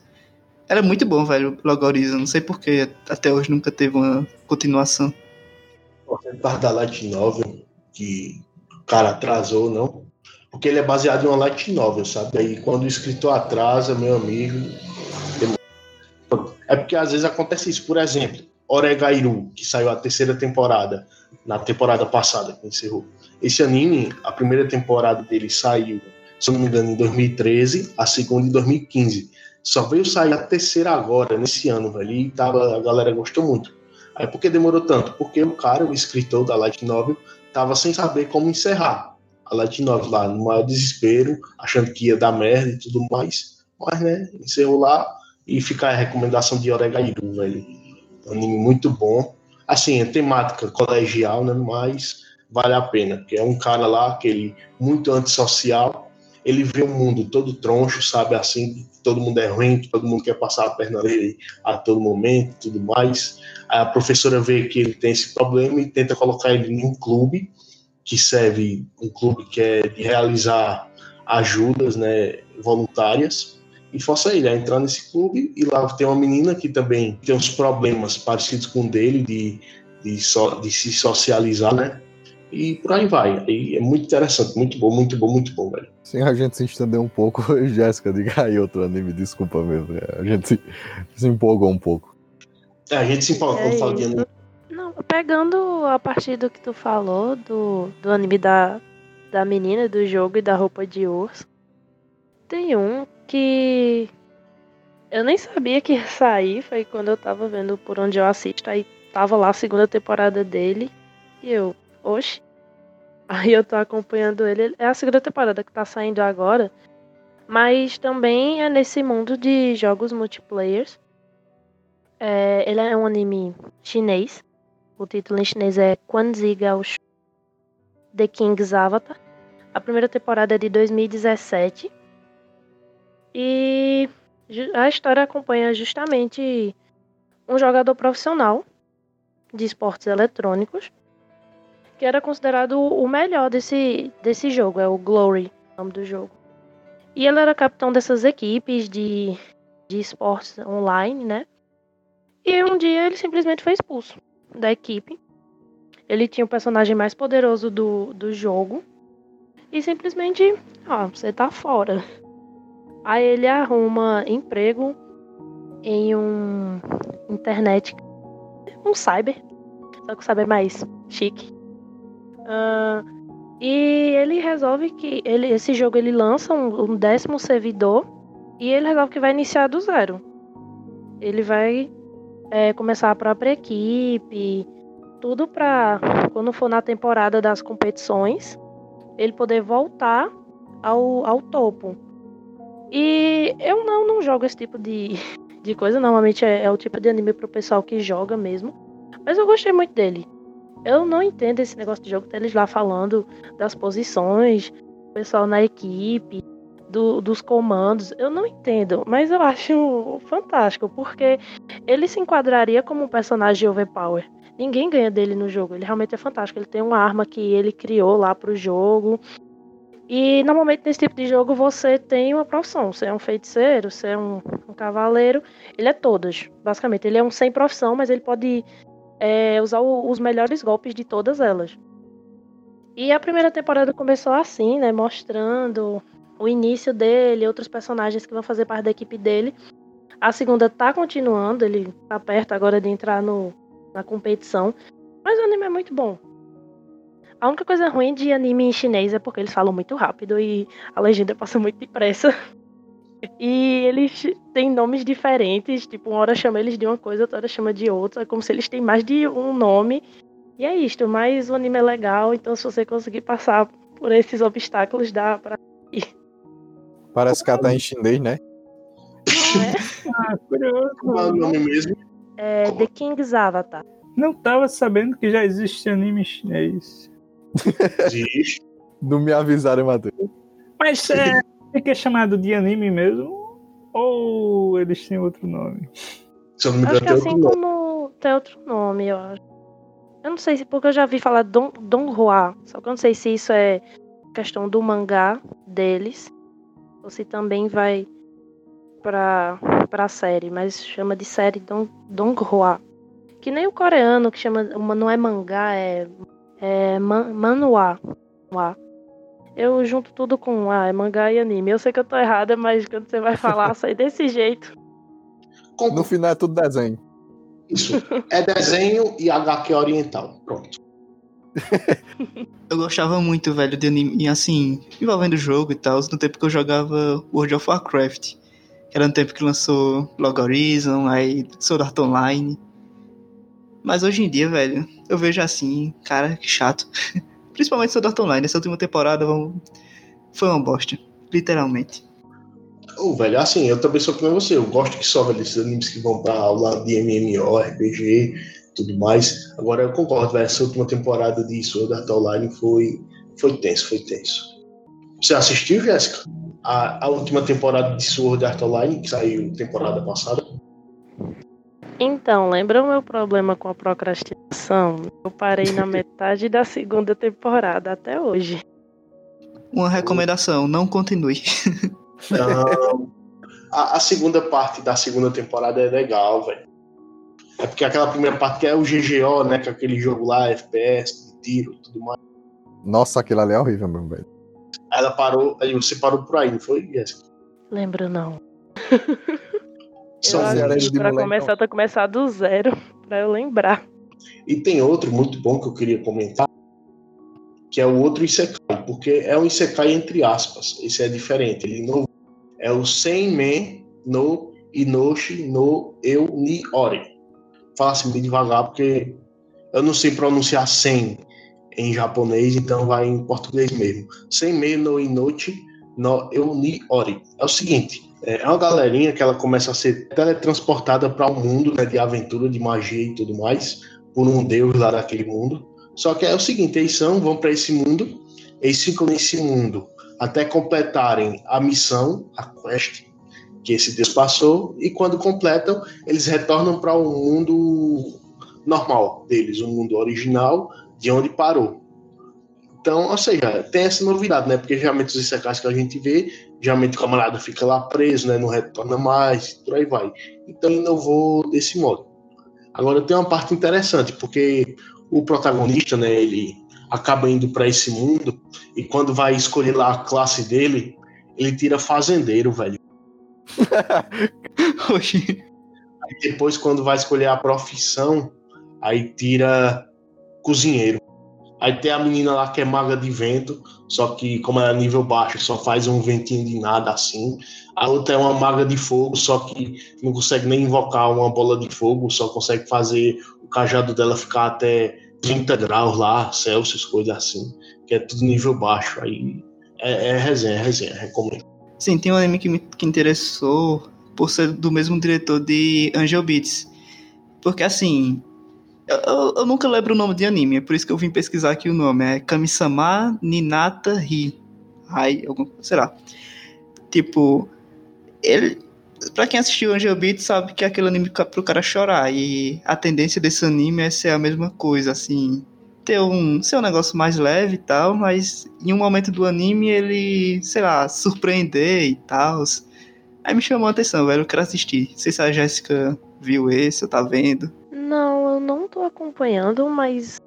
Era muito bom, velho, o Logarithm. Não sei porque até hoje nunca teve uma continuação. Parte da Light Novel, que o cara atrasou, não? Porque ele é baseado em uma Light Novel, sabe? Aí quando o escritor atrasa, meu amigo. É porque às vezes acontece isso. Por exemplo, Oregairu, que saiu a terceira temporada, na temporada passada, que encerrou. Esse anime, a primeira temporada dele saiu, se não me engano, em 2013, a segunda em 2015. Só veio sair a terceira agora, nesse ano, velho. E tava, a galera gostou muito. Aí por que demorou tanto? Porque o cara, o escritor da Light Novel, tava sem saber como encerrar a Light Novel lá, no maior desespero, achando que ia dar merda e tudo mais. Mas, né, encerrou lá e fica a recomendação de Oregairu, velho. Um anime muito bom. Assim, é temática colegial, né, mas vale a pena, porque é um cara lá, aquele muito antissocial, ele vê o mundo todo troncho, sabe, assim, todo mundo é ruim, todo mundo quer passar a perna nele a todo momento tudo mais. A professora vê que ele tem esse problema e tenta colocar ele em um clube, que serve, um clube que é de realizar ajudas, né, voluntárias, e força ele a entrar nesse clube, e lá tem uma menina que também tem uns problemas parecidos com o dele, de, de, so, de se socializar, né, e por aí vai. E é muito interessante, muito bom, muito bom, muito bom, velho. Sem a gente se estender um pouco, Jéssica, diga aí outro anime, desculpa mesmo. A gente se, se empolgou um pouco. É, a gente se empolga quando É fala de anime. Não, pegando a partir do que tu falou, do, do anime da, da menina, do jogo e da roupa de urso, tem um que eu nem sabia que ia sair, foi quando eu tava vendo por onde eu assisto, aí tava lá a segunda temporada dele, e eu, oxe. Aí eu tô acompanhando ele, é a segunda temporada que tá saindo agora, mas também é nesse mundo de jogos multiplayers. É, ele é um anime chinês. O título em chinês é Quanzi Gao Shu The King's Avatar. A primeira temporada é de 2017. E a história acompanha justamente um jogador profissional de esportes eletrônicos, que era considerado o melhor desse, desse jogo, é o Glory, o nome do jogo. E ele era capitão dessas equipes de, de esportes online, né? E um dia ele simplesmente foi expulso da equipe. Ele tinha o personagem mais poderoso do, do jogo. E simplesmente, ó, você tá fora. Aí ele arruma emprego em um internet, um cyber. Só que o cyber é mais chique. Ah, e ele resolve que ele, esse jogo ele lança um, um décimo servidor e ele resolve que vai iniciar do zero. Ele vai é, começar a própria equipe, tudo pra quando for na temporada das competições, ele poder voltar ao, ao topo. E eu não, não jogo esse tipo de, de coisa, normalmente é, é o tipo de anime pro pessoal que joga mesmo. Mas eu gostei muito dele. Eu não entendo esse negócio de jogo, deles lá falando das posições, o pessoal na equipe, do- dos comandos. Eu não entendo, mas eu acho fantástico, porque ele se enquadraria como um personagem overpower. Ninguém ganha dele no jogo. Ele realmente é fantástico. Ele tem uma arma que ele criou lá pro jogo. E normalmente nesse tipo de jogo você tem uma profissão. Você é um feiticeiro, você é um, um cavaleiro. Ele é todas, basicamente. Ele é um sem profissão, mas ele pode é, usar o- os melhores golpes de todas elas. E a primeira temporada começou assim, né? Mostrando o início dele, outros personagens que vão fazer parte da equipe dele. A segunda tá continuando, ele tá perto agora de entrar no, na competição. Mas o anime é muito bom. A única coisa ruim de anime em chinês é porque eles falam muito rápido e a legenda passa muito depressa. E eles têm nomes diferentes, tipo, uma hora chama eles de uma coisa, outra hora chama de outra, como se eles têm mais de um nome. E é isto, mas o anime é legal, então se você conseguir passar por esses obstáculos, dá pra. Parece que ela tá em chinês, né? Ah, curioso. Como é o nome mesmo? É The King's Avatar. Não tava sabendo que já existe anime chinês. Não me avisaram, Matheus. Mas é, é que é chamado de anime mesmo? Ou eles têm outro nome? Se eu não me Acho que tem assim outro nome. como tem outro nome, eu acho. Eu não sei se porque eu já vi falar Don, Donghua, só que eu não sei se isso é questão do mangá deles ou se também vai pra, pra série, mas chama de série Don, Donghua. Que nem o coreano que chama, uma- não é mangá, é, é man, manhwa. Eu junto tudo com ah, é mangá e anime. Eu sei que eu tô errada, mas quando você vai falar, sai desse jeito. Com- No final é tudo desenho. Isso. É desenho e HQ oriental. Pronto. Eu gostava muito, velho, de anime, assim, envolvendo o jogo e tal, no tempo que eu jogava World of Warcraft. Que era no tempo que lançou Log Horizon, aí Sword Art Online. Mas hoje em dia, velho, eu vejo assim, cara, que chato. Principalmente Sword Online, essa última temporada vamos- foi uma bosta, literalmente. Ô, velho, assim, eu também sou como você. Eu gosto que só, velho, esses animes que vão pra lado de MMO, RPG, tudo mais. Agora eu concordo, velho, essa última temporada de Sword Art Online foi, foi tenso, foi tenso. Você assistiu, Jéssica? A, a última temporada de Sword Art Online, que saiu temporada passada? Então, lembra o meu problema com a procrastinação? Eu parei na metade da segunda temporada até hoje. Uma recomendação, não continue. Não. A, a segunda parte da segunda temporada é legal, velho. É porque aquela primeira parte que é o GGO, né? Que é aquele jogo lá, FPS, de tiro e tudo mais. Nossa, aquilo ali é horrível, meu velho. Ela parou, aí você parou por aí, não foi, Jéssica? Lembro não. São eu pra moleque, começar, começar do zero, pra eu lembrar. E tem outro muito bom que eu queria comentar, que é o outro Isekai, porque é um Isekai entre aspas. Esse é diferente, ele não é o Senmen no Inoshi no Eu Ni Ori. Fala assim bem devagar, porque eu não sei pronunciar Sen em japonês, então vai em português mesmo. Senmen no Inoshi no Eu Ni Ori. É o seguinte, é uma galerinha que ela começa a ser teletransportada para um mundo né, de aventura, de magia e tudo mais, por um deus lá daquele mundo. Só que é o seguinte, eles são, vão para esse mundo, eles ficam nesse mundo até completarem a missão, a quest que esse deus passou, e quando completam, eles retornam para o mundo normal deles, o mundo original, de onde parou. Então, ou seja, tem essa novidade, né? Porque geralmente os Isekais que a gente vê, geralmente o camarada fica lá preso, né? Não retorna mais, por aí vai. Então inovou desse modo. Agora tem uma parte interessante, porque o protagonista, né, ele acaba indo para esse mundo e quando vai escolher lá a classe dele, ele tira fazendeiro, velho. Aí depois quando vai escolher a profissão, aí tira cozinheiro. Aí tem a menina lá que é maga de vento, só que como ela é nível baixo, só faz um ventinho de nada assim. A outra é uma maga de fogo, só que não consegue nem invocar uma bola de fogo, só consegue fazer o cajado dela ficar até 30 graus lá, Celsius, coisa assim, que é tudo nível baixo. Aí é, é resenha, é resenha, recomendo. Sim, tem um anime que me que interessou por ser do mesmo diretor de Angel Beats. Porque assim, eu, eu- eu nunca lembro o nome de anime, é por isso que eu vim pesquisar aqui o nome. É Kamisama Ninata Ri. Ai, algum, será? Tipo, ele. Pra quem assistiu Angel Beats sabe que é aquele anime pro cara chorar. E a tendência desse anime é ser a mesma coisa, assim. Ter um, ser um negócio mais leve e tal, mas em um momento do anime ele, sei lá, surpreender e tal. Aí me chamou a atenção, velho. Eu quero assistir. Não sei se a Jéssica viu esse ou tá vendo. Não, eu não tô acompanhando, mas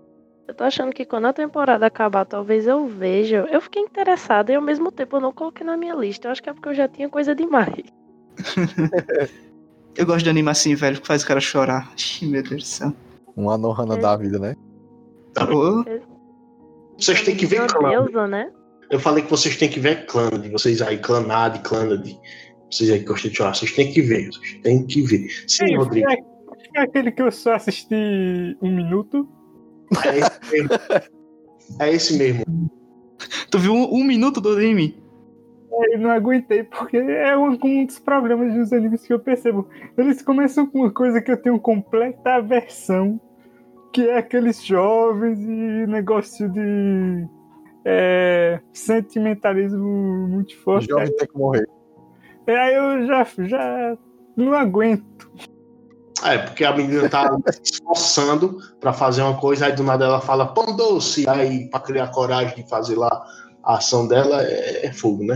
eu tô achando que quando a temporada acabar, talvez eu veja. Eu fiquei interessada e ao mesmo tempo eu não coloquei na minha lista. Eu acho que é porque eu já tinha coisa demais. Eu gosto de anime assim, velho, que faz o cara chorar. Ixi, meu Deus do céu. Uma Nohana da vida, né? Ô, Vocês têm que ver Clanad. deusa, né? Eu falei que vocês têm que ver Clanad, vocês aí, Clanad, Clanad. Vocês aí que gostam de chorar, vocês têm que ver, vocês têm que ver. Sim, Ei, Rodrigo. É, é aquele que eu só assisti um minuto. É esse mesmo. É esse mesmo. tu viu um, um minuto do anime? Eu não aguentei, porque é um, um dos problemas dos animes que eu percebo. Eles começam com uma coisa que eu tenho completa aversão, que é aqueles jovens e negócio de é, sentimentalismo muito forte. Jovem tem que morrer. É, Aí eu já, já não aguento. É, porque a menina tá se esforçando pra fazer uma coisa, aí do nada ela fala pão doce, aí pra criar coragem de fazer lá a ação dela é, é fogo, né?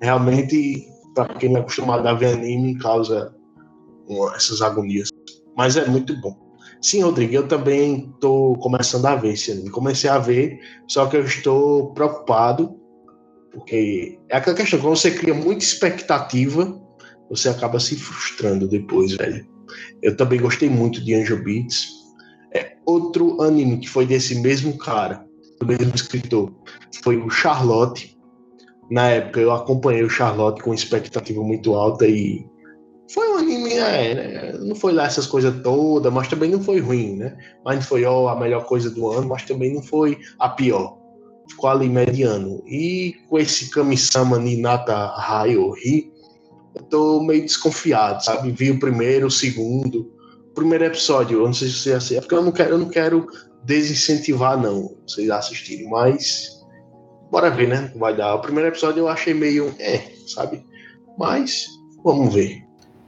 Realmente, pra quem não é acostumado a ver anime, causa uma- essas agonias. Mas é muito bom. Sim, Rodrigo, eu também tô começando a ver esse anime. Comecei a ver, só que eu estou preocupado, porque é aquela questão, quando você cria muita expectativa, você acaba se frustrando depois, velho. Eu também gostei muito de Angel Beats. É, outro anime que foi desse mesmo cara, do mesmo escritor, foi o Charlotte. Na época eu acompanhei o Charlotte com expectativa muito alta e foi um anime, é, né, não foi lá essas coisas todas, mas também não foi ruim, né? Mas não foi ó, a melhor coisa do ano, mas também não foi a pior. Ficou ali mediano. E com esse Kamisama Ninata Hayori, eu tô meio desconfiado, sabe? Vi o primeiro, o segundo, o primeiro episódio, eu não sei se você assiste, é porque eu não quero, eu não quero desincentivar, não, vocês assistirem, mas bora ver, né? Vai dar. O primeiro episódio eu achei meio, é, sabe? Mas vamos ver.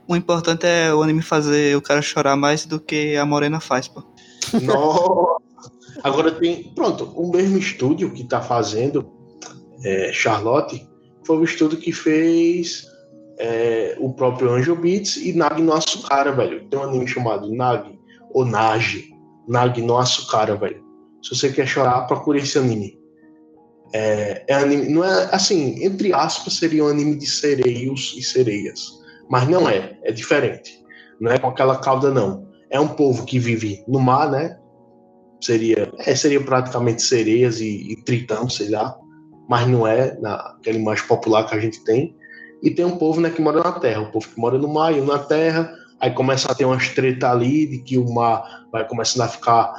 O importante é o anime fazer o cara chorar mais do que a Morena faz, pô. Nossa! Agora tem, pronto, o mesmo estúdio que tá fazendo é, Charlotte foi o estúdio que fez é, o próprio Angel Beats e Nag no Açucara, velho. Tem um anime chamado Nag, ou Nage, Nag no Açucara, velho. Se você quer chorar, procure esse anime. É, é anime, não é assim, entre aspas, seria um anime de sereios e sereias. Mas não é, é diferente. Não é com aquela cauda, não. É um povo que vive no mar, né? Seria, é, seria praticamente sereias e, e tritão, sei lá. Mas não é naquele mais popular que a gente tem. E tem um povo né, que mora na terra, o povo que mora no mar e na terra. Aí começa a ter umas treta ali de que o mar vai começando a ficar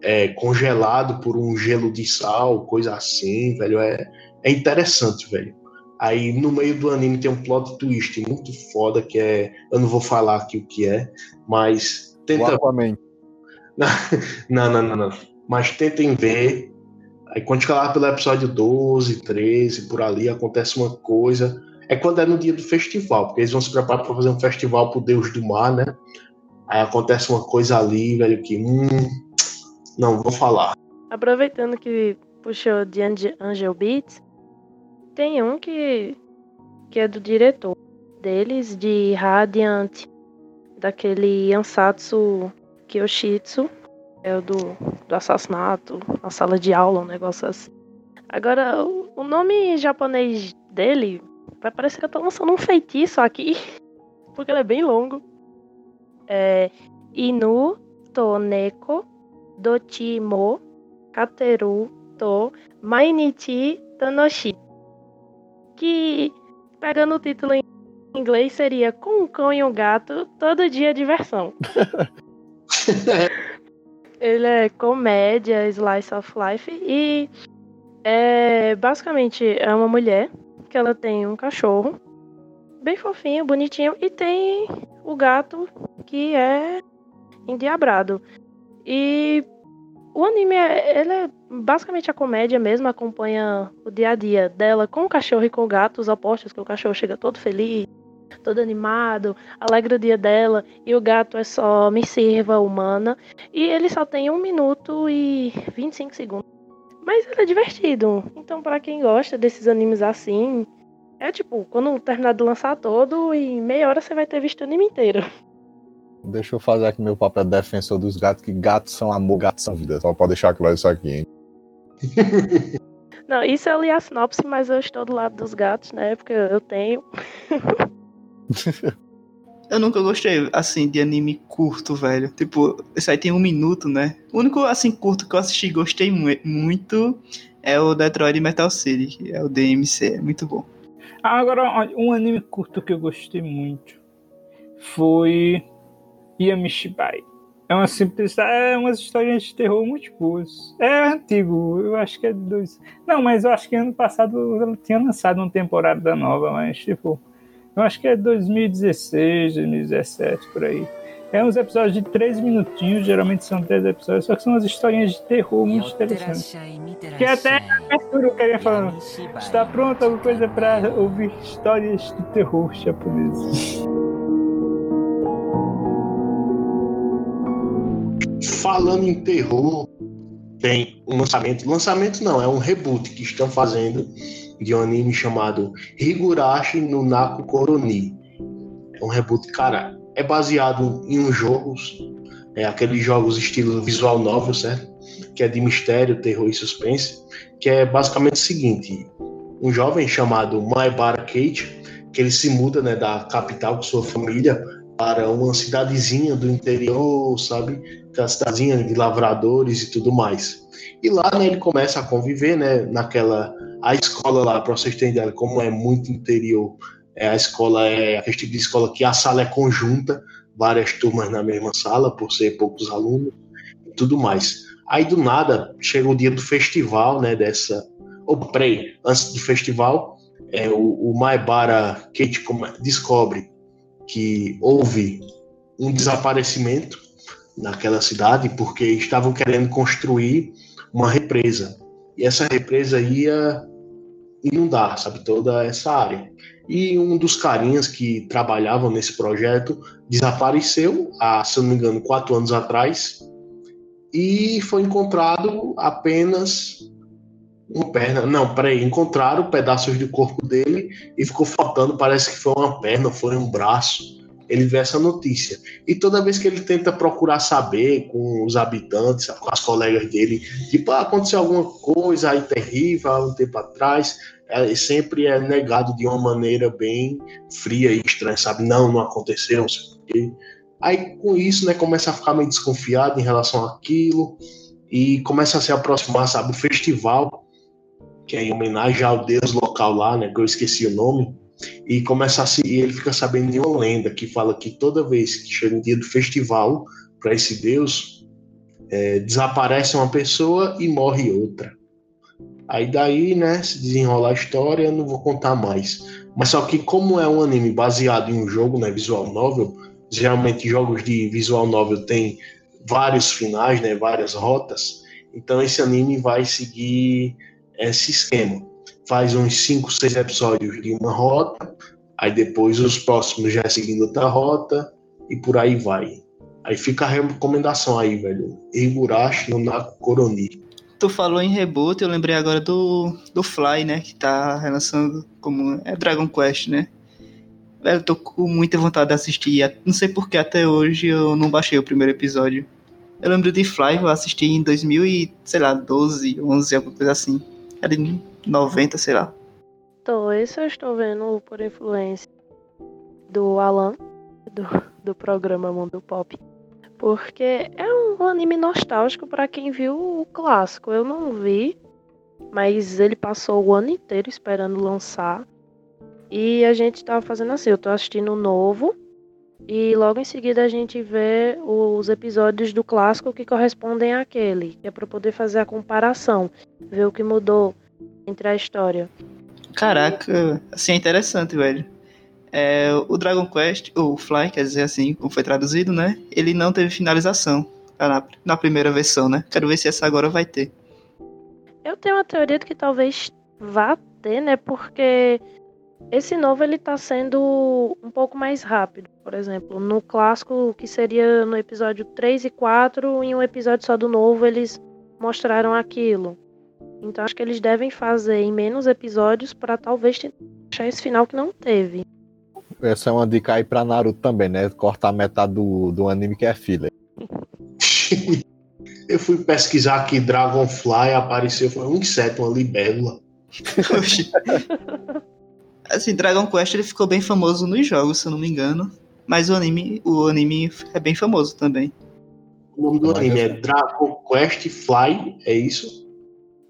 é, congelado por um gelo de sal, coisa assim, velho. É, é interessante, velho. Aí no meio do anime tem um plot twist muito foda que é. Eu não vou falar aqui o que é, mas. Tenta... Não, não, não, não. Mas tentem ver. Aí quando chegar lá pelo episódio 12, 13, por ali, acontece uma coisa. É quando é no dia do festival, porque eles vão se preparar para fazer um festival pro Deus do Mar, né? Aí acontece uma coisa ali, velho, que. Hum, não, vou falar. Aproveitando que puxou de Angel Beats, tem um que, que é do diretor deles, de Radiant, daquele Ansatsu Kyoshitsu, é o do, do assassinato, na sala de aula, um negócio assim. Agora, o, o nome japonês dele vai parecer que eu tô lançando um feitiço aqui, porque ele é bem longo. É Inu Toneko Dochimo Kateru To Mainichi Tanoshi que, pegando o título em inglês, seria Com um cão e um gato, todo dia diversão. Ele é comédia, slice of life e é basicamente é uma mulher que ela tem um cachorro bem fofinho, bonitinho e tem o gato que é endiabrado. E o anime é, ele é basicamente a comédia mesmo, acompanha o dia a dia dela com o cachorro e com o gato, os opostos, que o cachorro chega todo feliz, todo animado, alegra o dia dela, e o gato é só me sirva humana, e ele só tem 1 minuto e 25 segundos. Mas ele é divertido, então para quem gosta desses animes assim, é tipo, quando terminar de lançar todo, em meia hora você vai ter visto o anime inteiro. Deixa eu fazer aqui meu papel de defensor dos gatos, que gatos são amor, gatos são vida. Só pode deixar claro isso aqui, hein? Não, isso eu li a sinopse, mas eu estou do lado dos gatos, né? Porque eu tenho. eu nunca gostei, assim, de anime curto, velho. Tipo, isso aí tem um minuto, né? O único, assim, curto que eu assisti e gostei mu muito é o Detroit Metal City, que é o DMC. É muito bom. Ah, agora, um anime curto que eu gostei muito foi Yamishibai. É uma simples. É umas histórias de terror muito boas. É antigo, eu acho que é dois. Não, mas eu acho que ano passado ela tinha lançado uma temporada nova, mas tipo. Eu acho que é 2016, 2017, por aí. É uns episódios de três minutinhos, geralmente são três episódios, só que são umas historinhas de terror muito interessantes. Que até a abertura eu queria falar. Está pronta alguma coisa para ouvir histórias de terror japoneses. Falando em terror, tem um lançamento. Lançamento não, é um reboot que estão fazendo de um anime chamado Higurashi no Naku Koroni. É um reboot, cara, é baseado em uns jogos, é aqueles jogos estilo visual novel, certo? Que é de mistério, terror e suspense, que é basicamente o seguinte: um jovem chamado Maebara Kate, que ele se muda, né, da capital com sua família para uma cidadezinha do interior, sabe? Aquela cidadezinha de lavradores e tudo mais. E lá, né, ele começa a conviver, né, naquela a escola lá, para vocês ideia, como é muito interior, é, a escola é aquele tipo de escola que a sala é conjunta, várias turmas na mesma sala, por ser poucos alunos e tudo mais. Aí do nada chega o dia do festival, né, dessa. Ou oh, peraí, antes do festival, é, o, o Maibara Kate descobre que houve um desaparecimento naquela cidade porque estavam querendo construir uma represa. E essa represa ia inundar, sabe, toda essa área. E um dos carinhas que trabalhavam nesse projeto desapareceu há, se não me engano, quatro anos atrás e foi encontrado apenas uma perna. Não, peraí, encontraram pedaços do corpo dele e ficou faltando, parece que foi uma perna, foi um braço. Ele vê essa notícia. E toda vez que ele tenta procurar saber com os habitantes, com as colegas dele, tipo, ah, aconteceu alguma coisa aí terrível há um tempo atrás, é, sempre é negado de uma maneira bem fria e estranha, sabe? Não, não aconteceu, não sei o quê. Aí com isso, né, começa a ficar meio desconfiado em relação àquilo e começa a se aproximar, sabe, o festival, que é em homenagem ao deus local lá, né, que eu esqueci o nome, e começa a se, e ele fica sabendo de uma lenda que fala que toda vez que chega o dia do festival para esse deus, é, desaparece uma pessoa e morre outra. Aí daí, né, se desenrola a história, eu não vou contar mais. Mas só que como é um anime baseado em um jogo, né, visual novel, geralmente jogos de visual novel tem vários finais, né, várias rotas. Então esse anime vai seguir esse esquema. Faz uns 5, 6 episódios de uma rota, aí depois os próximos já seguindo outra rota e por aí vai. Aí fica a recomendação aí, velho. Higurashi no Naku Koroni. Tu falou em reboot, eu lembrei agora do, do Fly, né? Que tá relançando como. É Dragon Quest, né? Velho, tô com muita vontade de assistir. Não sei porque até hoje eu não baixei o primeiro episódio. Eu lembro de Fly, eu assisti em 2000 e, sei lá, 12, 11, alguma coisa assim. Era 90, sei lá. Então, esse eu estou vendo por influência do Alan, do, do programa Mundo Pop. Porque é um anime nostálgico para quem viu o clássico. Eu não vi, mas ele passou o ano inteiro esperando lançar. E a gente tava fazendo assim, eu tô assistindo o novo e logo em seguida a gente vê os episódios do clássico que correspondem àquele, que é para poder fazer a comparação, ver o que mudou entre a história. Caraca, assim é interessante, velho. É, o Dragon Quest, o Fly, quer dizer assim, como foi traduzido, né? Ele não teve finalização na, na primeira versão, né? Quero ver se essa agora vai ter. Eu tenho uma teoria de que talvez vá ter, né? Porque esse novo ele tá sendo um pouco mais rápido. Por exemplo, no clássico, que seria no episódio 3 e 4, em um episódio só do novo, eles mostraram aquilo. Então acho que eles devem fazer em menos episódios para talvez achar esse final que não teve. Essa é uma dica aí pra Naruto também, né? Cortar metade do, do anime que é filler. Eu fui pesquisar aqui Dragonfly, apareceu, foi um inseto, uma libélula. assim, Dragon Quest ele ficou bem famoso nos jogos, se eu não me engano. Mas o anime, o anime é bem famoso também. O nome do anime é Dragon Quest Fly, é isso?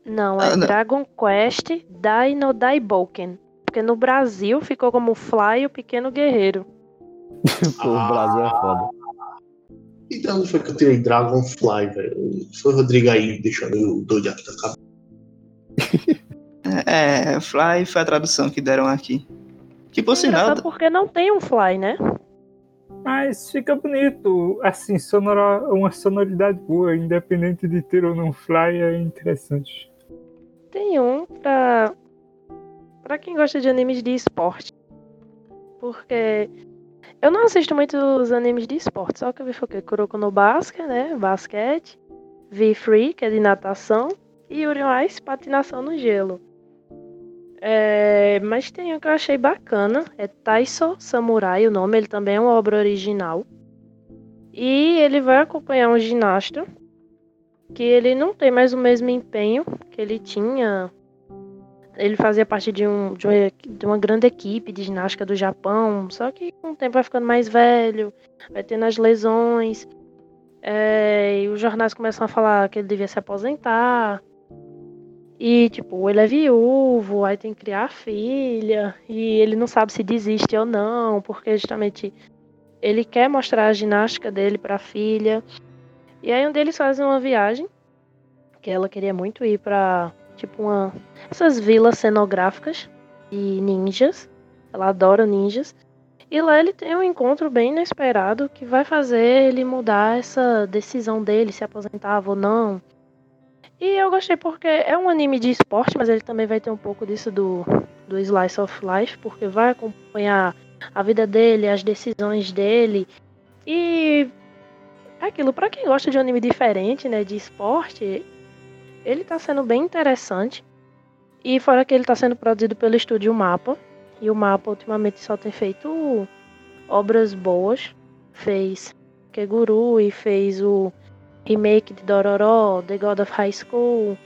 Não, é Ah, não. Dragon Quest Dai no Daiboken. Porque no Brasil ficou como Fly o Pequeno Guerreiro. Pô, o Brasil é foda. Então não foi que eu tirei Dragonfly, velho. Foi o Rodrigo aí deixando eu doido aqui da cabeça. É, Fly foi a tradução que deram aqui. Que por sinal, Engraçado porque não tem um Fly, né? Mas fica bonito, assim, sonora, uma sonoridade boa, independente de ter ou não fly, é interessante. Tem um pra. pra quem gosta de animes de esporte. Porque. Eu não assisto muito os animes de esporte, só que eu vi foi o quê? Kuroko no Basket, né? Basquete. Vi Free, que é de natação. E Yuri Ice, patinação no gelo. É, mas tem um que eu achei bacana. É Taiso Samurai, o nome. Ele também é uma obra original. E ele vai acompanhar um ginasta que ele não tem mais o mesmo empenho que ele tinha. Ele fazia parte de, um, de, uma, de uma grande equipe de ginástica do Japão, só que com o tempo vai ficando mais velho, vai tendo as lesões, é, e os jornais começam a falar que ele devia se aposentar. E, tipo, ele é viúvo, aí tem que criar filha, e ele não sabe se desiste ou não, porque justamente ele quer mostrar a ginástica dele pra filha. E aí um deles fazem uma viagem, que ela queria muito ir pra, tipo, uma essas vilas cenográficas de ninjas. Ela adora ninjas. E lá ele tem um encontro bem inesperado que vai fazer ele mudar essa decisão dele, se aposentava ou não. E eu gostei porque é um anime de esporte, mas ele também vai ter um pouco disso do, do Slice of Life, porque vai acompanhar a vida dele, as decisões dele. E aquilo, pra quem gosta de um anime diferente, né, de esporte, ele tá sendo bem interessante. E fora que ele tá sendo produzido pelo estúdio Mapa. E o Mapa ultimamente só tem feito obras boas. Fez Keguru e fez o remake de Dororó, The God of High School.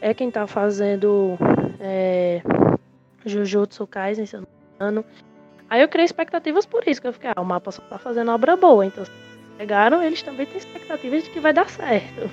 É quem tá fazendo é, Jujutsu Kaisen, se eu não me engano. Aí eu criei expectativas por isso, que eu fiquei, ah, o mapa só tá fazendo obra boa, então pegaram, eles também têm expectativas de que vai dar certo.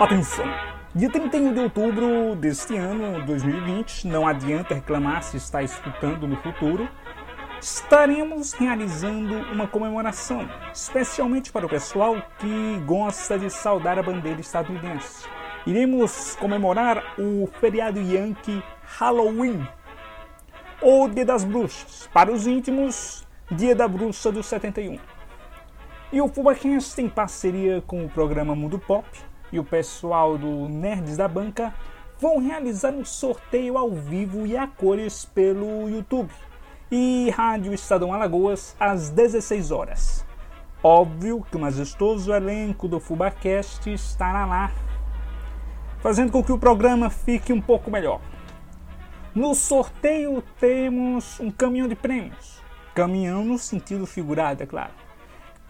Atenção! Dia 31 de outubro deste ano, 2020, não adianta reclamar se está escutando no futuro, estaremos realizando uma comemoração, especialmente para o pessoal que gosta de saudar a bandeira estadunidense. Iremos comemorar o feriado Yankee Halloween, ou Dia das Bruxas, para os íntimos, Dia da Bruxa do 71. E o Fubacast tem parceria com o programa Mundo Pop, e o pessoal do Nerds da Banca vão realizar um sorteio ao vivo e a cores pelo YouTube e Rádio Estadão Alagoas às 16 horas. Óbvio que o majestoso elenco do Fubacast estará lá, fazendo com que o programa fique um pouco melhor. No sorteio temos um caminhão de prêmios. Caminhão no sentido figurado, é claro.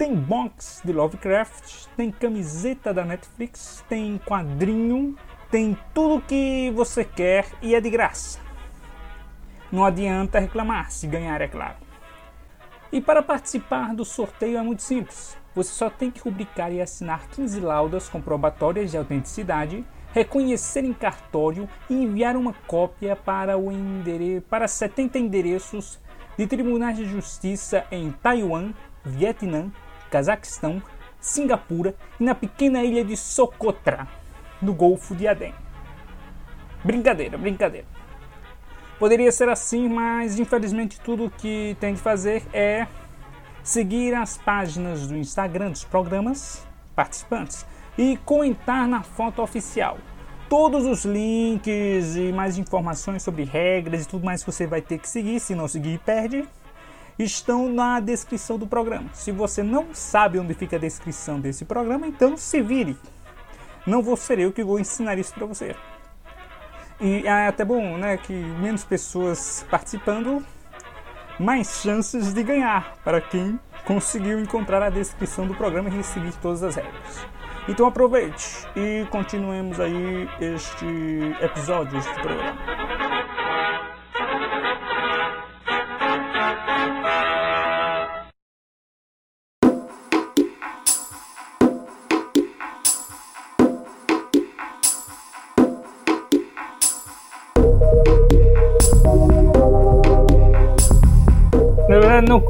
Tem box de Lovecraft, tem camiseta da Netflix, tem quadrinho, tem tudo que você quer e é de graça. Não adianta reclamar se ganhar, é claro. E para participar do sorteio é muito simples. Você só tem que rubricar e assinar 15 laudas comprobatórias de autenticidade, reconhecer em cartório e enviar uma cópia para, o endere... para 70 endereços de tribunais de justiça em Taiwan, Vietnã, Cazaquistão, Singapura e na pequena ilha de Socotra, no Golfo de Adem. Brincadeira, brincadeira. Poderia ser assim, mas infelizmente tudo o que tem de fazer é seguir as páginas do Instagram dos programas participantes e comentar na foto oficial. Todos os links e mais informações sobre regras e tudo mais que você vai ter que seguir, se não seguir perde, estão na descrição do programa. Se você não sabe onde fica a descrição desse programa, então se vire. Não vou ser eu que vou ensinar isso para você. E é até bom, né, que menos pessoas participando, mais chances de ganhar para quem conseguiu encontrar a descrição do programa e seguir todas as regras. Então aproveite e continuemos aí este episódio, este programa.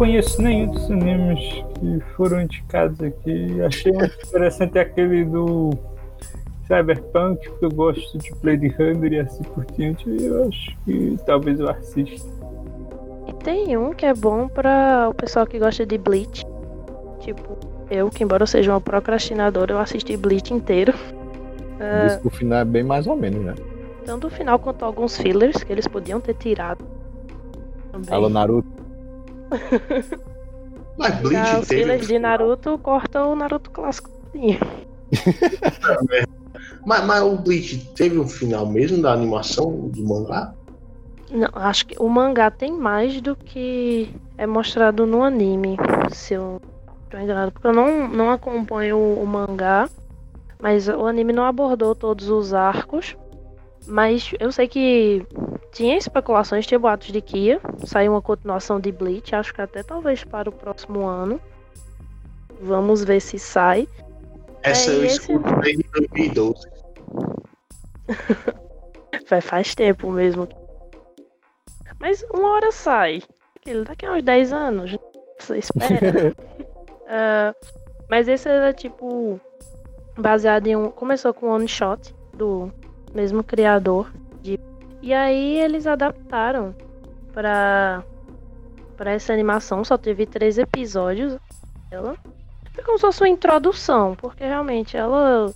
Conheço nenhum dos animes que foram indicados aqui. Achei muito interessante aquele do Cyberpunk, porque eu gosto de Blade Runner e assim por diante. e Eu acho que talvez eu assista. E tem um que é bom pra o pessoal que gosta de Bleach. Tipo, eu, que embora eu seja uma procrastinadora, eu assisti Bleach inteiro. Diz que o final é bem mais ou menos, né? tanto o final quanto alguns fillers que eles podiam ter tirado. Também. Alô, Naruto. Mas Bleach os fillers de Naruto cortam o Naruto clássico. Mas, mas o Bleach teve um final mesmo da animação do mangá? Não, acho que o mangá tem mais do que é mostrado no anime, se eu tô enganado. Porque eu não, não acompanho o, o mangá, mas o anime não abordou todos os arcos. Mas eu sei que tinha especulações, tinha boatos de que ia sair uma continuação de Bleach, acho que até talvez para o próximo ano. Vamos ver se sai. Essa É, eu esse- escuto desde 2012. Faz, tempo mesmo. Mas uma hora sai. Daqui a uns 10 anos. Você espera. Ah, mas esse era tipo. Baseado em um. Começou com um one shot do mesmo criador. De, e aí eles adaptaram pra, pra essa animação. Só teve três episódios. Ela. Foi como se fosse uma introdução. Porque realmente ela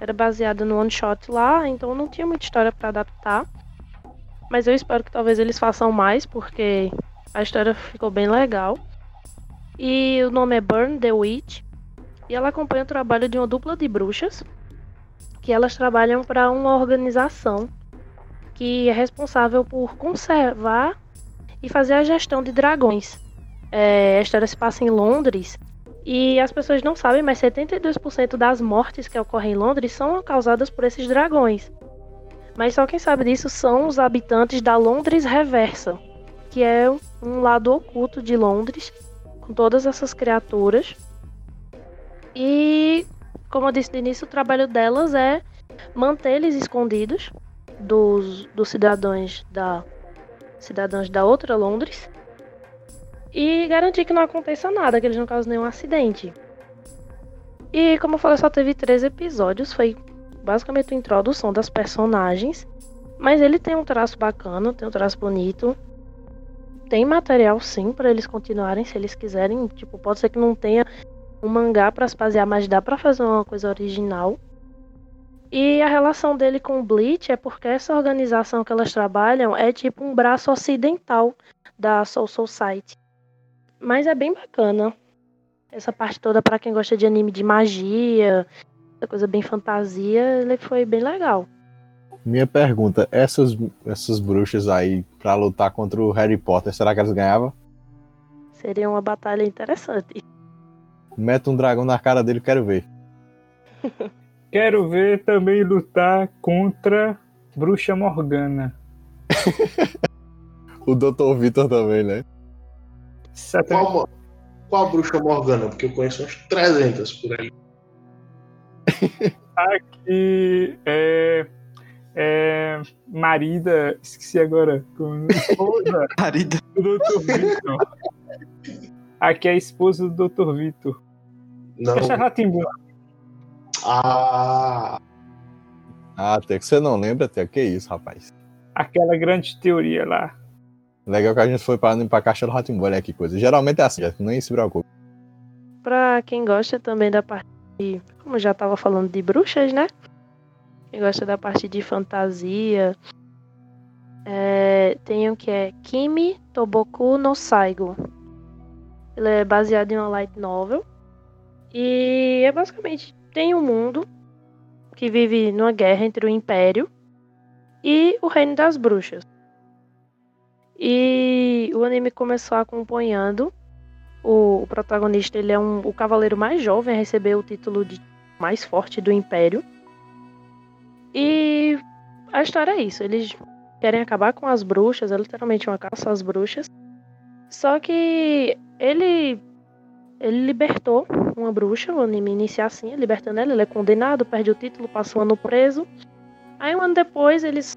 era baseada no one shot lá. Então não tinha muita história pra adaptar. Mas eu espero que talvez eles façam mais. Porque a história ficou bem legal. E o nome é Burn the Witch. E ela acompanha o trabalho de uma dupla de bruxas. Que elas trabalham para uma organização que é responsável por conservar e fazer a gestão de dragões. É, a história se passa em Londres. E as pessoas não sabem, mas 72% das mortes que ocorrem em Londres são causadas por esses dragões. Mas só quem sabe disso são os habitantes da Londres Reversa, que é um lado oculto de Londres, com todas essas criaturas. E, como eu disse no início, o trabalho delas é manter eles escondidos dos, dos cidadãos da cidadãos da outra Londres e garantir que não aconteça nada, que eles não causem nenhum acidente. E como eu falei, só teve três episódios, foi basicamente a introdução das personagens, mas ele tem um traço bacana, tem um traço bonito. Tem material sim para eles continuarem se eles quiserem, tipo, pode ser que não tenha um mangá para se basear, mas dá para fazer uma coisa original. E a relação dele com o Bleach é porque essa organização que elas trabalham é tipo um braço ocidental da Soul Society. Mas é bem bacana. Essa parte toda para quem gosta de anime de magia, essa coisa bem fantasia, ele foi bem legal. Minha pergunta, essas, essas bruxas aí pra lutar contra o Harry Potter, será que elas ganhavam? Seria uma batalha interessante. Mete um dragão na cara dele, quero ver. Quero ver também lutar contra Bruxa Morgana. O Dr. Vitor também, né? Qual, qual bruxa Morgana? Porque eu conheço uns 300 por aí. Aqui é, é marida, esqueci agora, esposa Marida. do Dr. Vitor. Aqui é a esposa do Dr. Vitor. Não. Fecha Ratimbu. Ah, Ah, até que você não lembra, até que isso, rapaz. Aquela grande teoria lá. Legal que a gente foi para pra caixa do Ratimbu, olha que coisa. Geralmente é assim, nem se preocupe. Pra quem gosta também da parte de, como eu já tava falando de bruxas, né? Quem gosta da parte de fantasia, é, tem um que é Kimi Toboku no Saigo. Ele é baseado em uma light novel e é basicamente tem um mundo que vive numa guerra entre o Império e o Reino das Bruxas. E o anime começou acompanhando o, o protagonista ele é um, o cavaleiro mais jovem a receber o título de mais forte do Império. E a história é isso. Eles querem acabar com as bruxas, é literalmente uma caça às bruxas. Só que ele ele libertou uma bruxa, o anime inicia assim, libertando ela, ele é condenado, perde o título, passa um ano preso. Aí um ano depois eles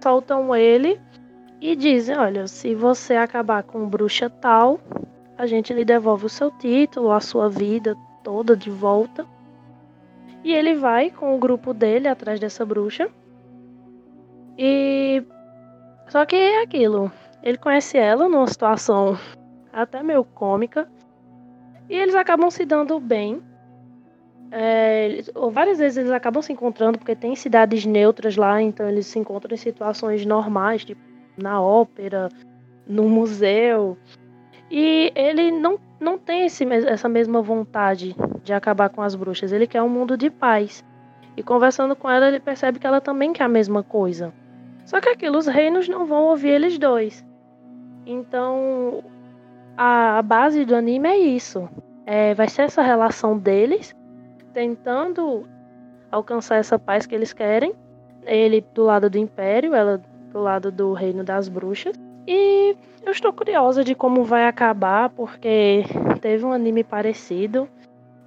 soltam ele e dizem, olha, se você acabar com bruxa tal, a gente lhe devolve o seu título, a sua vida toda de volta. E ele vai com o grupo dele atrás dessa bruxa. E. Só que é aquilo. Ele conhece ela numa situação até meio cômica. E eles acabam se dando bem. É, várias vezes eles acabam se encontrando, porque tem cidades neutras lá, então eles se encontram em situações normais, tipo na ópera, no museu. E ele não, não tem esse, essa mesma vontade de acabar com as bruxas. Ele quer um mundo de paz. E conversando com ela, ele percebe que ela também quer a mesma coisa. Só que aquilo, os reinos não vão ouvir eles dois. Então, a, base do anime é isso. É, vai ser essa relação deles tentando alcançar essa paz que eles querem. Ele do lado do Império, ela do lado do Reino das Bruxas. E eu estou curiosa de como vai acabar, porque teve um anime parecido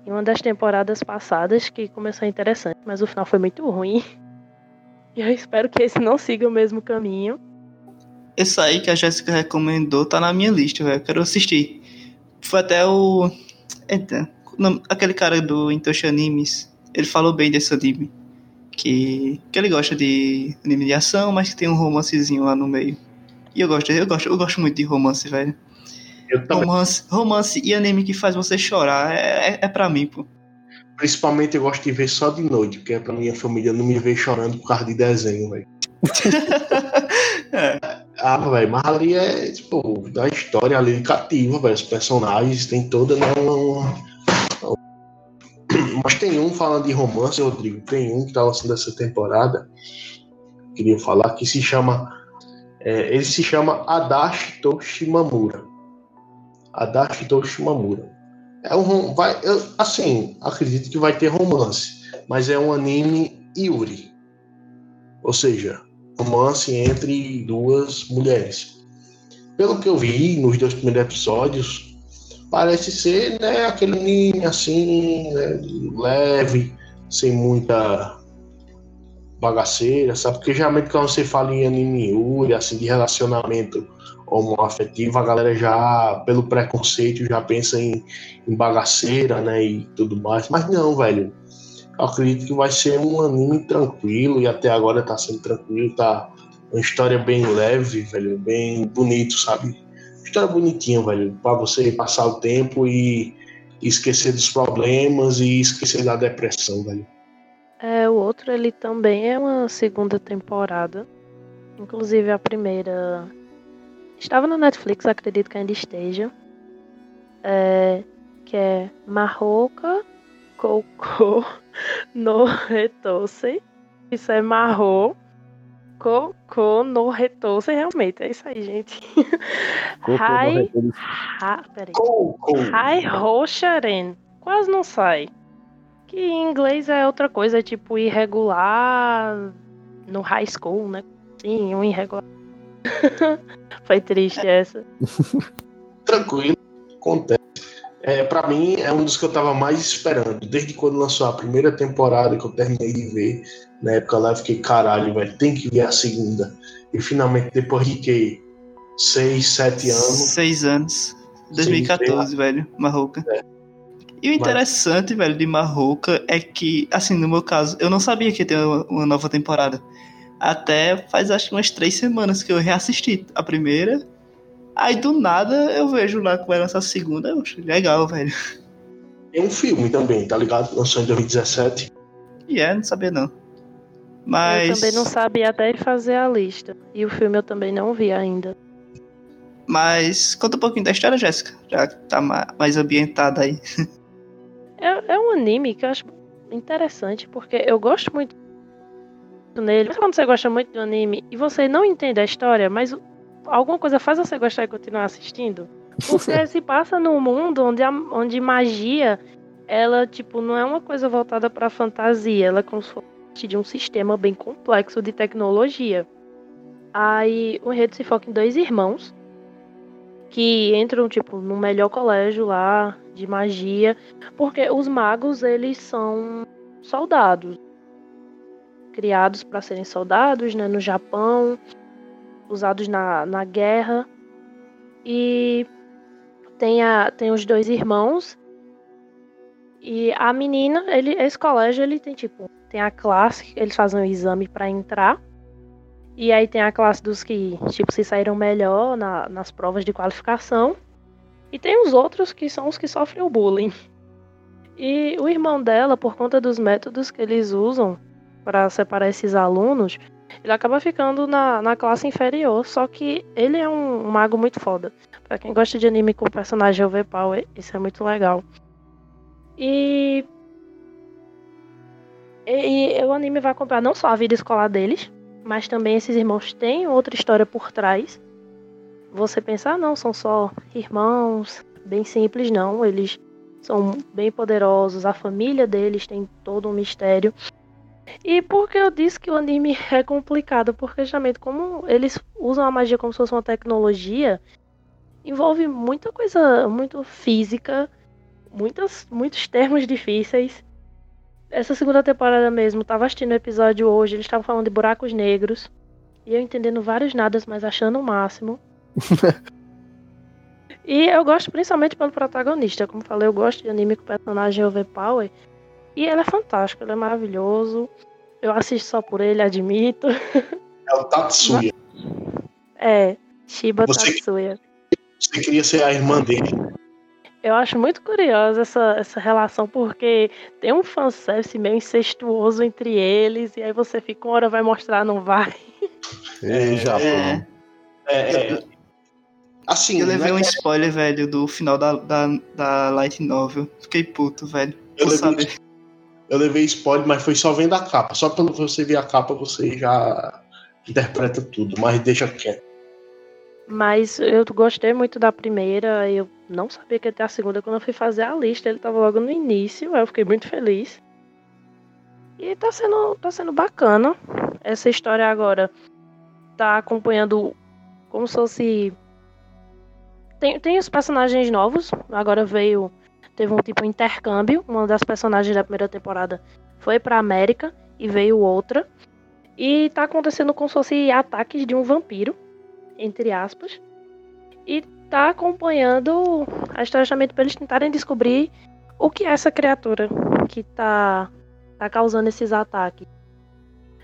em uma das temporadas passadas que começou interessante, mas o final foi muito ruim. E eu espero que esse não siga o mesmo caminho. Esse aí que a Jéssica recomendou tá na minha lista, velho. Quero assistir. Foi até o. Eita, aquele cara do Intoshi Animes. Ele falou bem desse anime. Que, que ele gosta de anime de ação, mas que tem um romancezinho lá no meio. E eu gosto, eu gosto, eu gosto muito de romance, velho. Romance, romance e anime que faz você chorar é, é, é pra mim, pô. principalmente, eu gosto de ver só de noite, porque é pra minha família não me ver chorando por causa de desenho, velho. É. Ah, velho, mas ali é, tipo, da história ali cativa, velho. Os personagens tem toda, né, uma, uma- Mas tem um falando de romance, Rodrigo. Tem um que tá lançando essa temporada. Queria falar que se chama. é, ele se chama Adachi Toshimamura. Adachi Toshimamura. É um. Vai, eu, assim, acredito que vai ter romance. Mas é um anime Yuri. Ou seja, romance entre duas mulheres. Pelo que eu vi nos dois primeiros episódios, parece ser né, aquele anime assim, né, leve, sem muita bagaceira, sabe? Porque geralmente quando você fala em anime Yuri, assim, de relacionamento homoafetivo, a galera já, pelo preconceito, já pensa em, em bagaceira, né, e tudo mais. Mas não, velho. Eu acredito que vai ser um anime tranquilo e até agora tá sendo tranquilo, tá uma história bem leve, velho, bem bonito, sabe? História bonitinha, velho, pra você passar o tempo e esquecer dos problemas e esquecer da depressão, velho. É, o outro ele também é uma segunda temporada. Inclusive a primeira estava no Netflix, acredito que ainda esteja. É, que é Marroca Coco no Retose. Isso é Marro Coco no Retose, realmente. É isso aí, gente. Peraí. Coco! Hai Rosharen. Quase não sai. Que em inglês é outra coisa, tipo irregular no high school, né? Sim, um irregular. Foi triste essa. Tranquilo, acontece. É, pra mim, é um dos que eu tava mais esperando. Desde quando lançou a primeira temporada, que eu terminei de ver, na época lá eu fiquei, caralho, velho, tem que ver a segunda. E finalmente, depois de que? Seis, sete anos. Seis anos. 2014, velho, Marroca. É. E o interessante, velho, de Marroca é que, assim, no meu caso, eu não sabia que ia ter uma nova temporada. Até faz acho que umas três semanas que eu reassisti a primeira. Aí do nada eu vejo lá que vai lançar a segunda. Eu acho legal, velho. Tem um filme também, tá ligado? Lançou em 2017. E é, não sabia não. Eu Mas. também não sabia até fazer a lista. E o filme eu também não vi ainda. Mas conta um pouquinho da história, Jéssica. Já que tá ma- mais ambientada aí. É, é um anime que eu acho interessante, porque eu gosto muito nele. Mas quando você gosta muito do anime e você não entende a história, mas o- alguma coisa faz você gostar e continuar assistindo. Porque se passa num mundo onde, a, onde magia, ela, tipo, não é uma coisa voltada pra fantasia. Ela é como se fosse de um sistema bem complexo de tecnologia. Aí o enredo se foca em dois irmãos que entram, tipo, no melhor colégio lá de magia. Porque os magos, eles são soldados. Criados para serem soldados, né? No Japão. Usados na, na guerra. E tem, a, tem os dois irmãos. E a menina, ele, esse colégio, ele tem tipo. Tem a classe, eles fazem o exame para entrar. E aí tem a classe dos que, tipo, se saíram melhor na- nas provas de qualificação. E tem os outros que são os que sofrem o bullying. E o irmão dela, por conta dos métodos que eles usam para separar esses alunos, ele acaba ficando na, na classe inferior. Só que ele é um mago muito foda. Pra quem gosta de anime com personagem overpower, isso é muito legal. E. E, e o anime vai acompanhar não só a vida escolar deles, mas também esses irmãos têm outra história por trás. Você pensa, ah, não, são só irmãos, bem simples, não. Eles são bem poderosos, a família deles tem todo um mistério. E por que eu disse que o anime é complicado? Porque justamente como eles usam a magia como se fosse uma tecnologia, envolve muita coisa muito física, muitas, muitos termos difíceis. essa segunda temporada mesmo, tava assistindo o episódio hoje, eles estavam falando de buracos negros. E eu entendendo vários nadas, mas achando o máximo. e eu gosto principalmente pelo protagonista. Como falei, eu gosto de anime com personagem overpower. E ele é fantástico, ele é maravilhoso. Eu assisto só por ele, admito. É o Tatsuya. É, Shiba Você- Tatsuya. Você queria ser a irmã dele. Eu acho muito curiosa essa, essa relação, porque tem um fanservice meio incestuoso entre eles, e aí você fica, uma hora vai mostrar, não vai. Ei, Japão. É, É, é, assim, eu levei né, um spoiler, velho, do final da, da, da Light Novel. Fiquei puto, velho. Eu levei, saber. Eu levei spoiler, mas foi só vendo a capa. Só pelo você ver a capa, você já interpreta tudo, mas deixa quieto. Mas eu gostei muito da primeira, eu não sabia que ia ter a segunda. Quando eu fui fazer a lista, ele tava logo no início, eu fiquei muito feliz. E tá sendo, tá sendo bacana. Essa história agora tá acompanhando como se fosse. Tem, tem os personagens novos, agora veio. Teve um tipo intercâmbio. Uma das personagens da primeira temporada foi pra América e veio outra. E tá acontecendo como se fosse ataques de um vampiro entre aspas, e tá acompanhando a história justamente para eles tentarem descobrir o que é essa criatura que tá, tá causando esses ataques.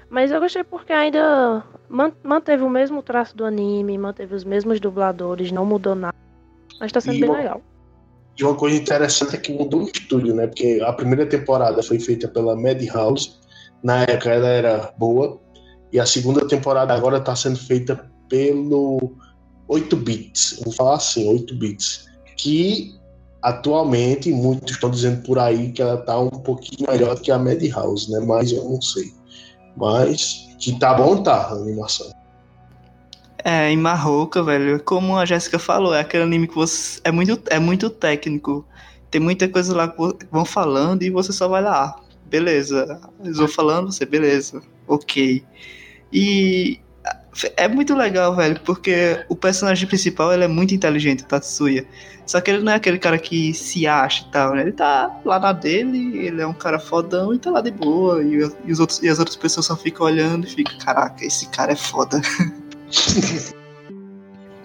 Mas eu gostei porque ainda man- manteve o mesmo traço do anime, manteve os mesmos dubladores, não mudou nada. Mas tá sendo E bem legal. E uma coisa interessante é que mudou o estúdio, né? Porque a primeira temporada foi feita pela Madhouse. Na época ela era boa. E a segunda temporada agora está sendo feita pelo 8 bits. Vou falar assim, 8 bits. Que atualmente muitos estão dizendo por aí que ela tá um pouquinho melhor que a Madhouse, né? Mas eu não sei. Mas que tá bom, tá a animação. É, em Marroca, velho, como a Jéssica falou, é aquele anime que você. É muito, é muito técnico. Tem muita coisa lá que vão falando e você só vai lá. ah, Beleza. Eles vão falando, você, beleza. Ok. E. É muito legal, velho, porque o personagem principal ele é muito inteligente, o Tatsuya. Só que ele não é aquele cara que se acha e tal, né? Ele tá lá na dele, ele é um cara fodão e tá lá de boa. E, e os outros, e as outras pessoas só ficam olhando e ficam, caraca, esse cara é foda.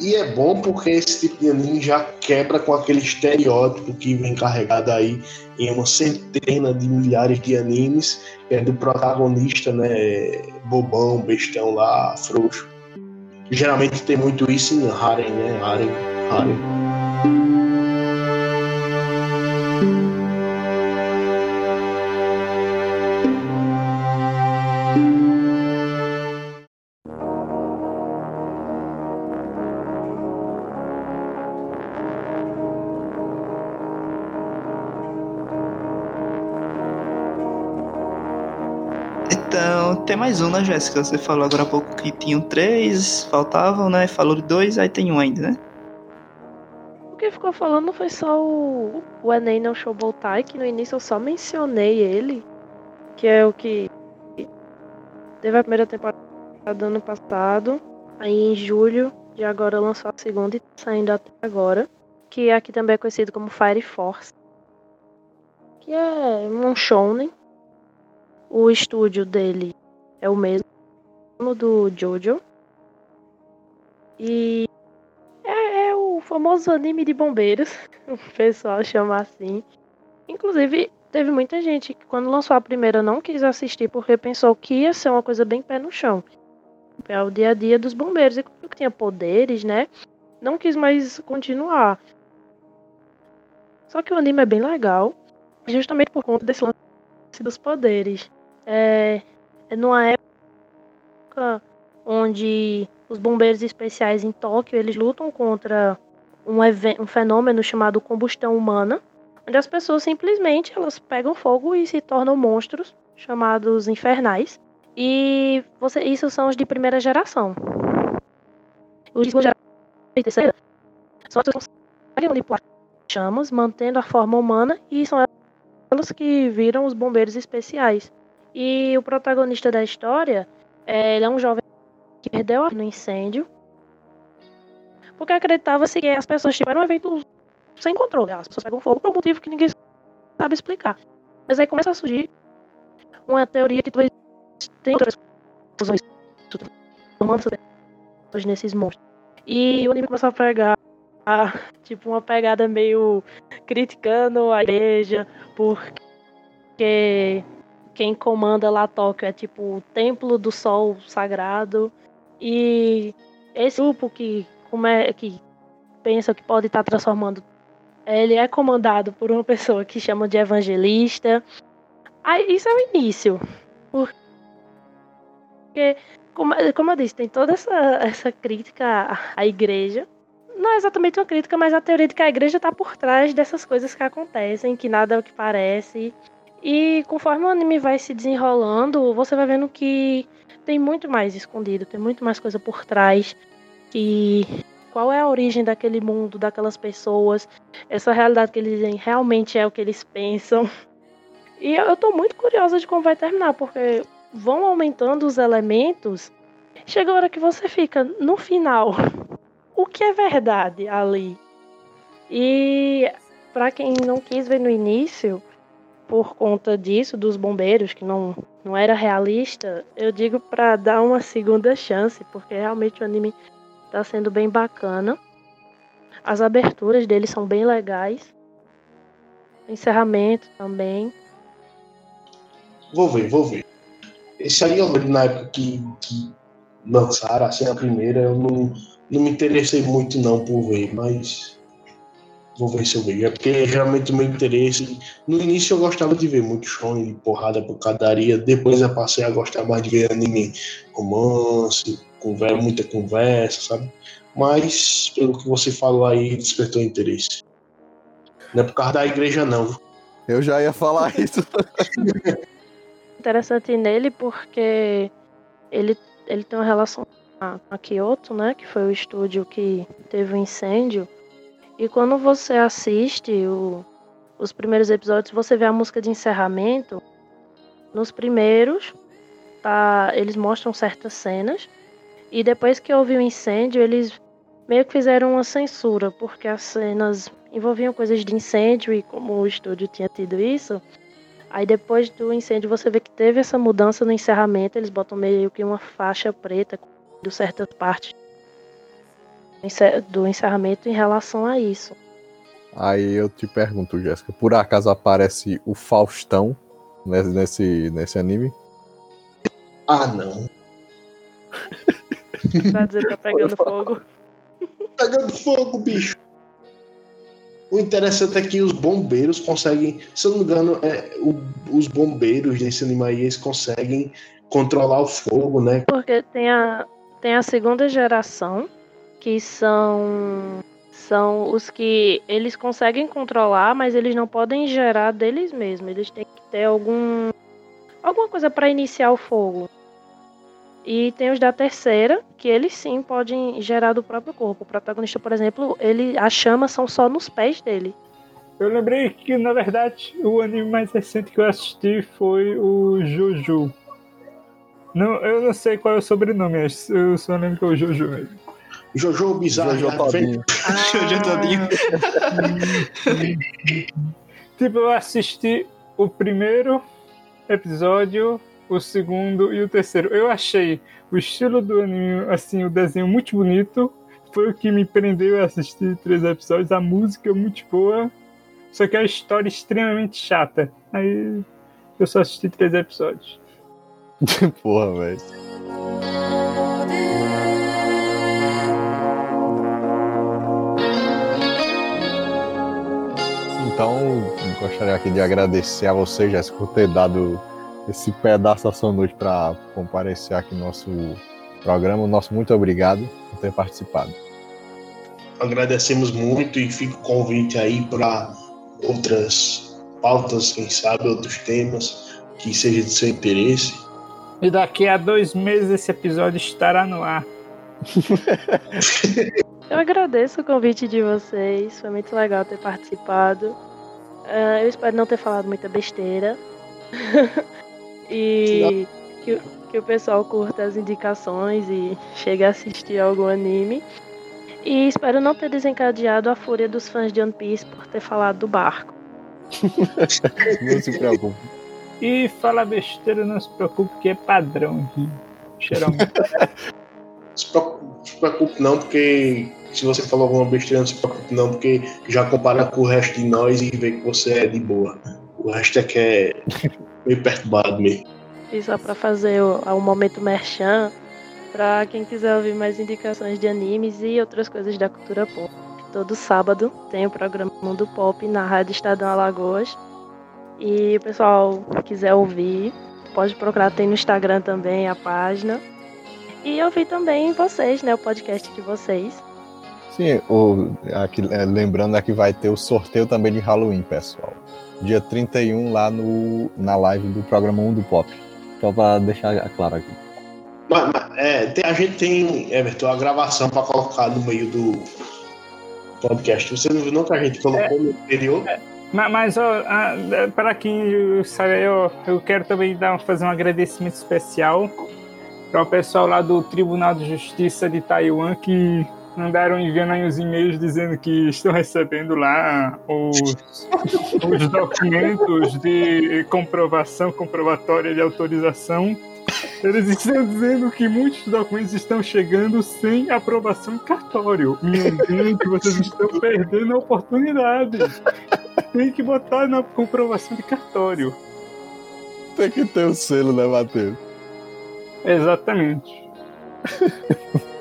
E é bom porque esse tipo de anime já quebra com aquele estereótipo que vem carregado aí em uma centena de milhares de animes, que é do protagonista, né, bobão, bestão lá, frouxo. Geralmente tem muito isso em Harem, né, Harem, Harem. Tem mais um, né, Jéssica? Você falou agora há pouco que tinham três, faltavam, né? Falou de dois, aí tem um ainda, né? O que ficou falando foi só o, o Enem no Showbotai, que no início eu só mencionei ele, que é o que teve a primeira temporada do ano passado, aí em julho de agora lançou a segunda e tá saindo até agora, que aqui também é conhecido como Fire Force, que é um shounen. O estúdio dele é o mesmo do Jojo. E é, é o famoso anime de bombeiros, o pessoal chama assim. Inclusive, teve muita gente que quando lançou a primeira não quis assistir porque pensou que ia ser uma coisa bem pé no chão. É o dia a dia dos bombeiros. E como que tinha poderes, né? Não quis mais continuar. Só que o anime é bem legal, justamente por conta desse lance dos poderes. É, numa época onde os bombeiros especiais em Tóquio eles lutam contra um, um fenômeno chamado combustão humana, onde as pessoas simplesmente elas pegam fogo e se tornam monstros chamados infernais. E você, isso são os de primeira geração. Os de segunda e terceira são as pessoas que manipular chamas, mantendo a forma humana, e são elas que viram os bombeiros especiais. E o protagonista da história, é, ele é um jovem que perdeu a no incêndio, porque acreditava-se que as pessoas tiveram um evento sem controle. As pessoas pegam fogo por um motivo que ninguém sabe explicar. Mas aí começa a surgir uma teoria que talvez tenha outras conclusões transformando essas pessoas nesses monstros. E o anime começou a pegar a, tipo uma pegada meio criticando a igreja porque quem comanda lá Tóquio é tipo o templo do sol sagrado. E esse grupo que como é que pensa que pode estar transformando ele é comandado por uma pessoa que chama de evangelista. Aí isso é o início porque como, como eu disse tem toda essa, essa crítica à igreja. Não é exatamente uma crítica, mas a teoria de que a igreja está por trás dessas coisas que acontecem, que nada é o que parece. E conforme o anime vai se desenrolando, você vai vendo que tem muito mais escondido, tem muito mais coisa por trás. Que qual é a origem daquele mundo, daquelas pessoas, essa realidade que eles dizem realmente é o que eles pensam. E eu tô muito curiosa de como vai terminar, porque vão aumentando os elementos. Chega a hora que você fica no final o que é verdade ali. E para quem não quis ver no início, por conta disso, dos bombeiros, que não, não era realista, eu digo para dar uma segunda chance, porque realmente o anime tá sendo bem bacana. As aberturas dele são bem legais. O encerramento também. Vou ver, vou ver. Esse aí eu lembro na época que, que lançaram, assim, a primeira, eu não não me interessei muito não por ver, mas vou ver se eu vejo. É porque geralmente o meu interesse. No início eu gostava de ver muito shonen, porrada, porcadaria. Depois eu passei a gostar mais de ver anime romance, conversa, muita conversa, sabe? Mas, pelo que você falou aí, despertou interesse. Não é por causa da igreja, não. Eu já ia falar isso. Interessante nele porque ele, ele tem uma relação a Kyoto, né, que foi o estúdio que teve o um incêndio. E quando você assiste o, os primeiros episódios, você vê a música de encerramento. Nos primeiros, tá, eles mostram certas cenas. E depois que houve o um incêndio, eles meio que fizeram uma censura, porque as cenas envolviam coisas de incêndio e como o estúdio tinha tido isso, aí depois do incêndio você vê que teve essa mudança no encerramento, eles botam meio que uma faixa preta de certas partes do encerramento em relação a isso. Aí eu te pergunto, Jéssica, por acaso aparece o Faustão nesse, nesse, nesse anime? Ah, não. Pra dizer tá pegando fogo. Pegando fogo, bicho. O interessante é que os bombeiros conseguem, se eu não me engano, é, o, os bombeiros desse anime aí, eles conseguem controlar o fogo, né? Porque tem a, tem a segunda geração, que são são os que eles conseguem controlar, mas eles não podem gerar deles mesmos. Eles têm que ter algum alguma coisa para iniciar o fogo. E tem os da terceira, que eles sim podem gerar do próprio corpo. O protagonista, por exemplo, ele as chamas são só nos pés dele. Eu lembrei que, na verdade, o anime mais recente que eu assisti foi o Jojo. Não, eu não sei qual é o sobrenome, eu só lembro que é o Jojo mesmo. Jojo Bizarro. Jojo Todinho. Jojo Todinho. tipo, eu assisti o primeiro episódio, o segundo e o terceiro. Eu achei o estilo do anime, assim, o desenho muito bonito. Foi o que me prendeu a assistir três episódios. A música é muito boa, só que a história é extremamente chata. Aí eu só assisti três episódios. Porra, velho. Então, gostaria aqui de agradecer a você, Jéssica, por ter dado esse pedaço da sua noite para comparecer aqui no nosso programa. Nosso muito obrigado por ter participado. Agradecemos muito e fica o convite aí para outras pautas, quem sabe, outros temas que seja de seu interesse. E daqui a dois meses esse episódio estará no ar. Eu agradeço o convite de vocês, foi muito legal ter participado. Uh, eu espero não ter falado muita besteira. e que, que, o pessoal curta as indicações e chegue a assistir algum anime. E espero não ter desencadeado a fúria dos fãs de One Piece por ter falado do barco. não se preocupe. E falar besteira, não se preocupe, que é padrão aqui. Geralmente. Se preocupe, se preocupe não, porque se você falou alguma besteira, não se preocupe não, porque já compara com o resto de nós e vê que você é de boa. O resto é que é meio perturbado mesmo. E só pra fazer o, o momento merchan, pra quem quiser ouvir mais indicações de animes e outras coisas da cultura pop. Todo sábado tem o programa Mundo Pop na Rádio Estadão Alagoas. E o pessoal quiser ouvir, pode procurar, tem no Instagram também a página. E ouvir também vocês, né? O podcast de vocês. Sim, o, aqui, é, lembrando que vai ter o sorteio também de Halloween, pessoal. Dia 31 lá no, na live do programa 1 do Pop. Só pra deixar claro aqui. Mas, mas, é, tem- a gente tem, Everton, a gravação pra colocar no meio do podcast. Você não viu não que a gente colocou no anterior? mas, mas ó, ah, para quem sabe, eu, eu quero também dar, fazer um agradecimento especial para o pessoal lá do Tribunal de Justiça de Taiwan que andaram enviando aí os e-mails dizendo que estão recebendo lá os, os documentos de comprovação, comprovatória de autorização. Eles estão dizendo que muitos documentos estão chegando sem aprovação cartório. Minha gente, vocês estão perdendo a oportunidade. Tem que botar na comprovação de cartório. Tem que ter o selo, né, Matheus? Exatamente.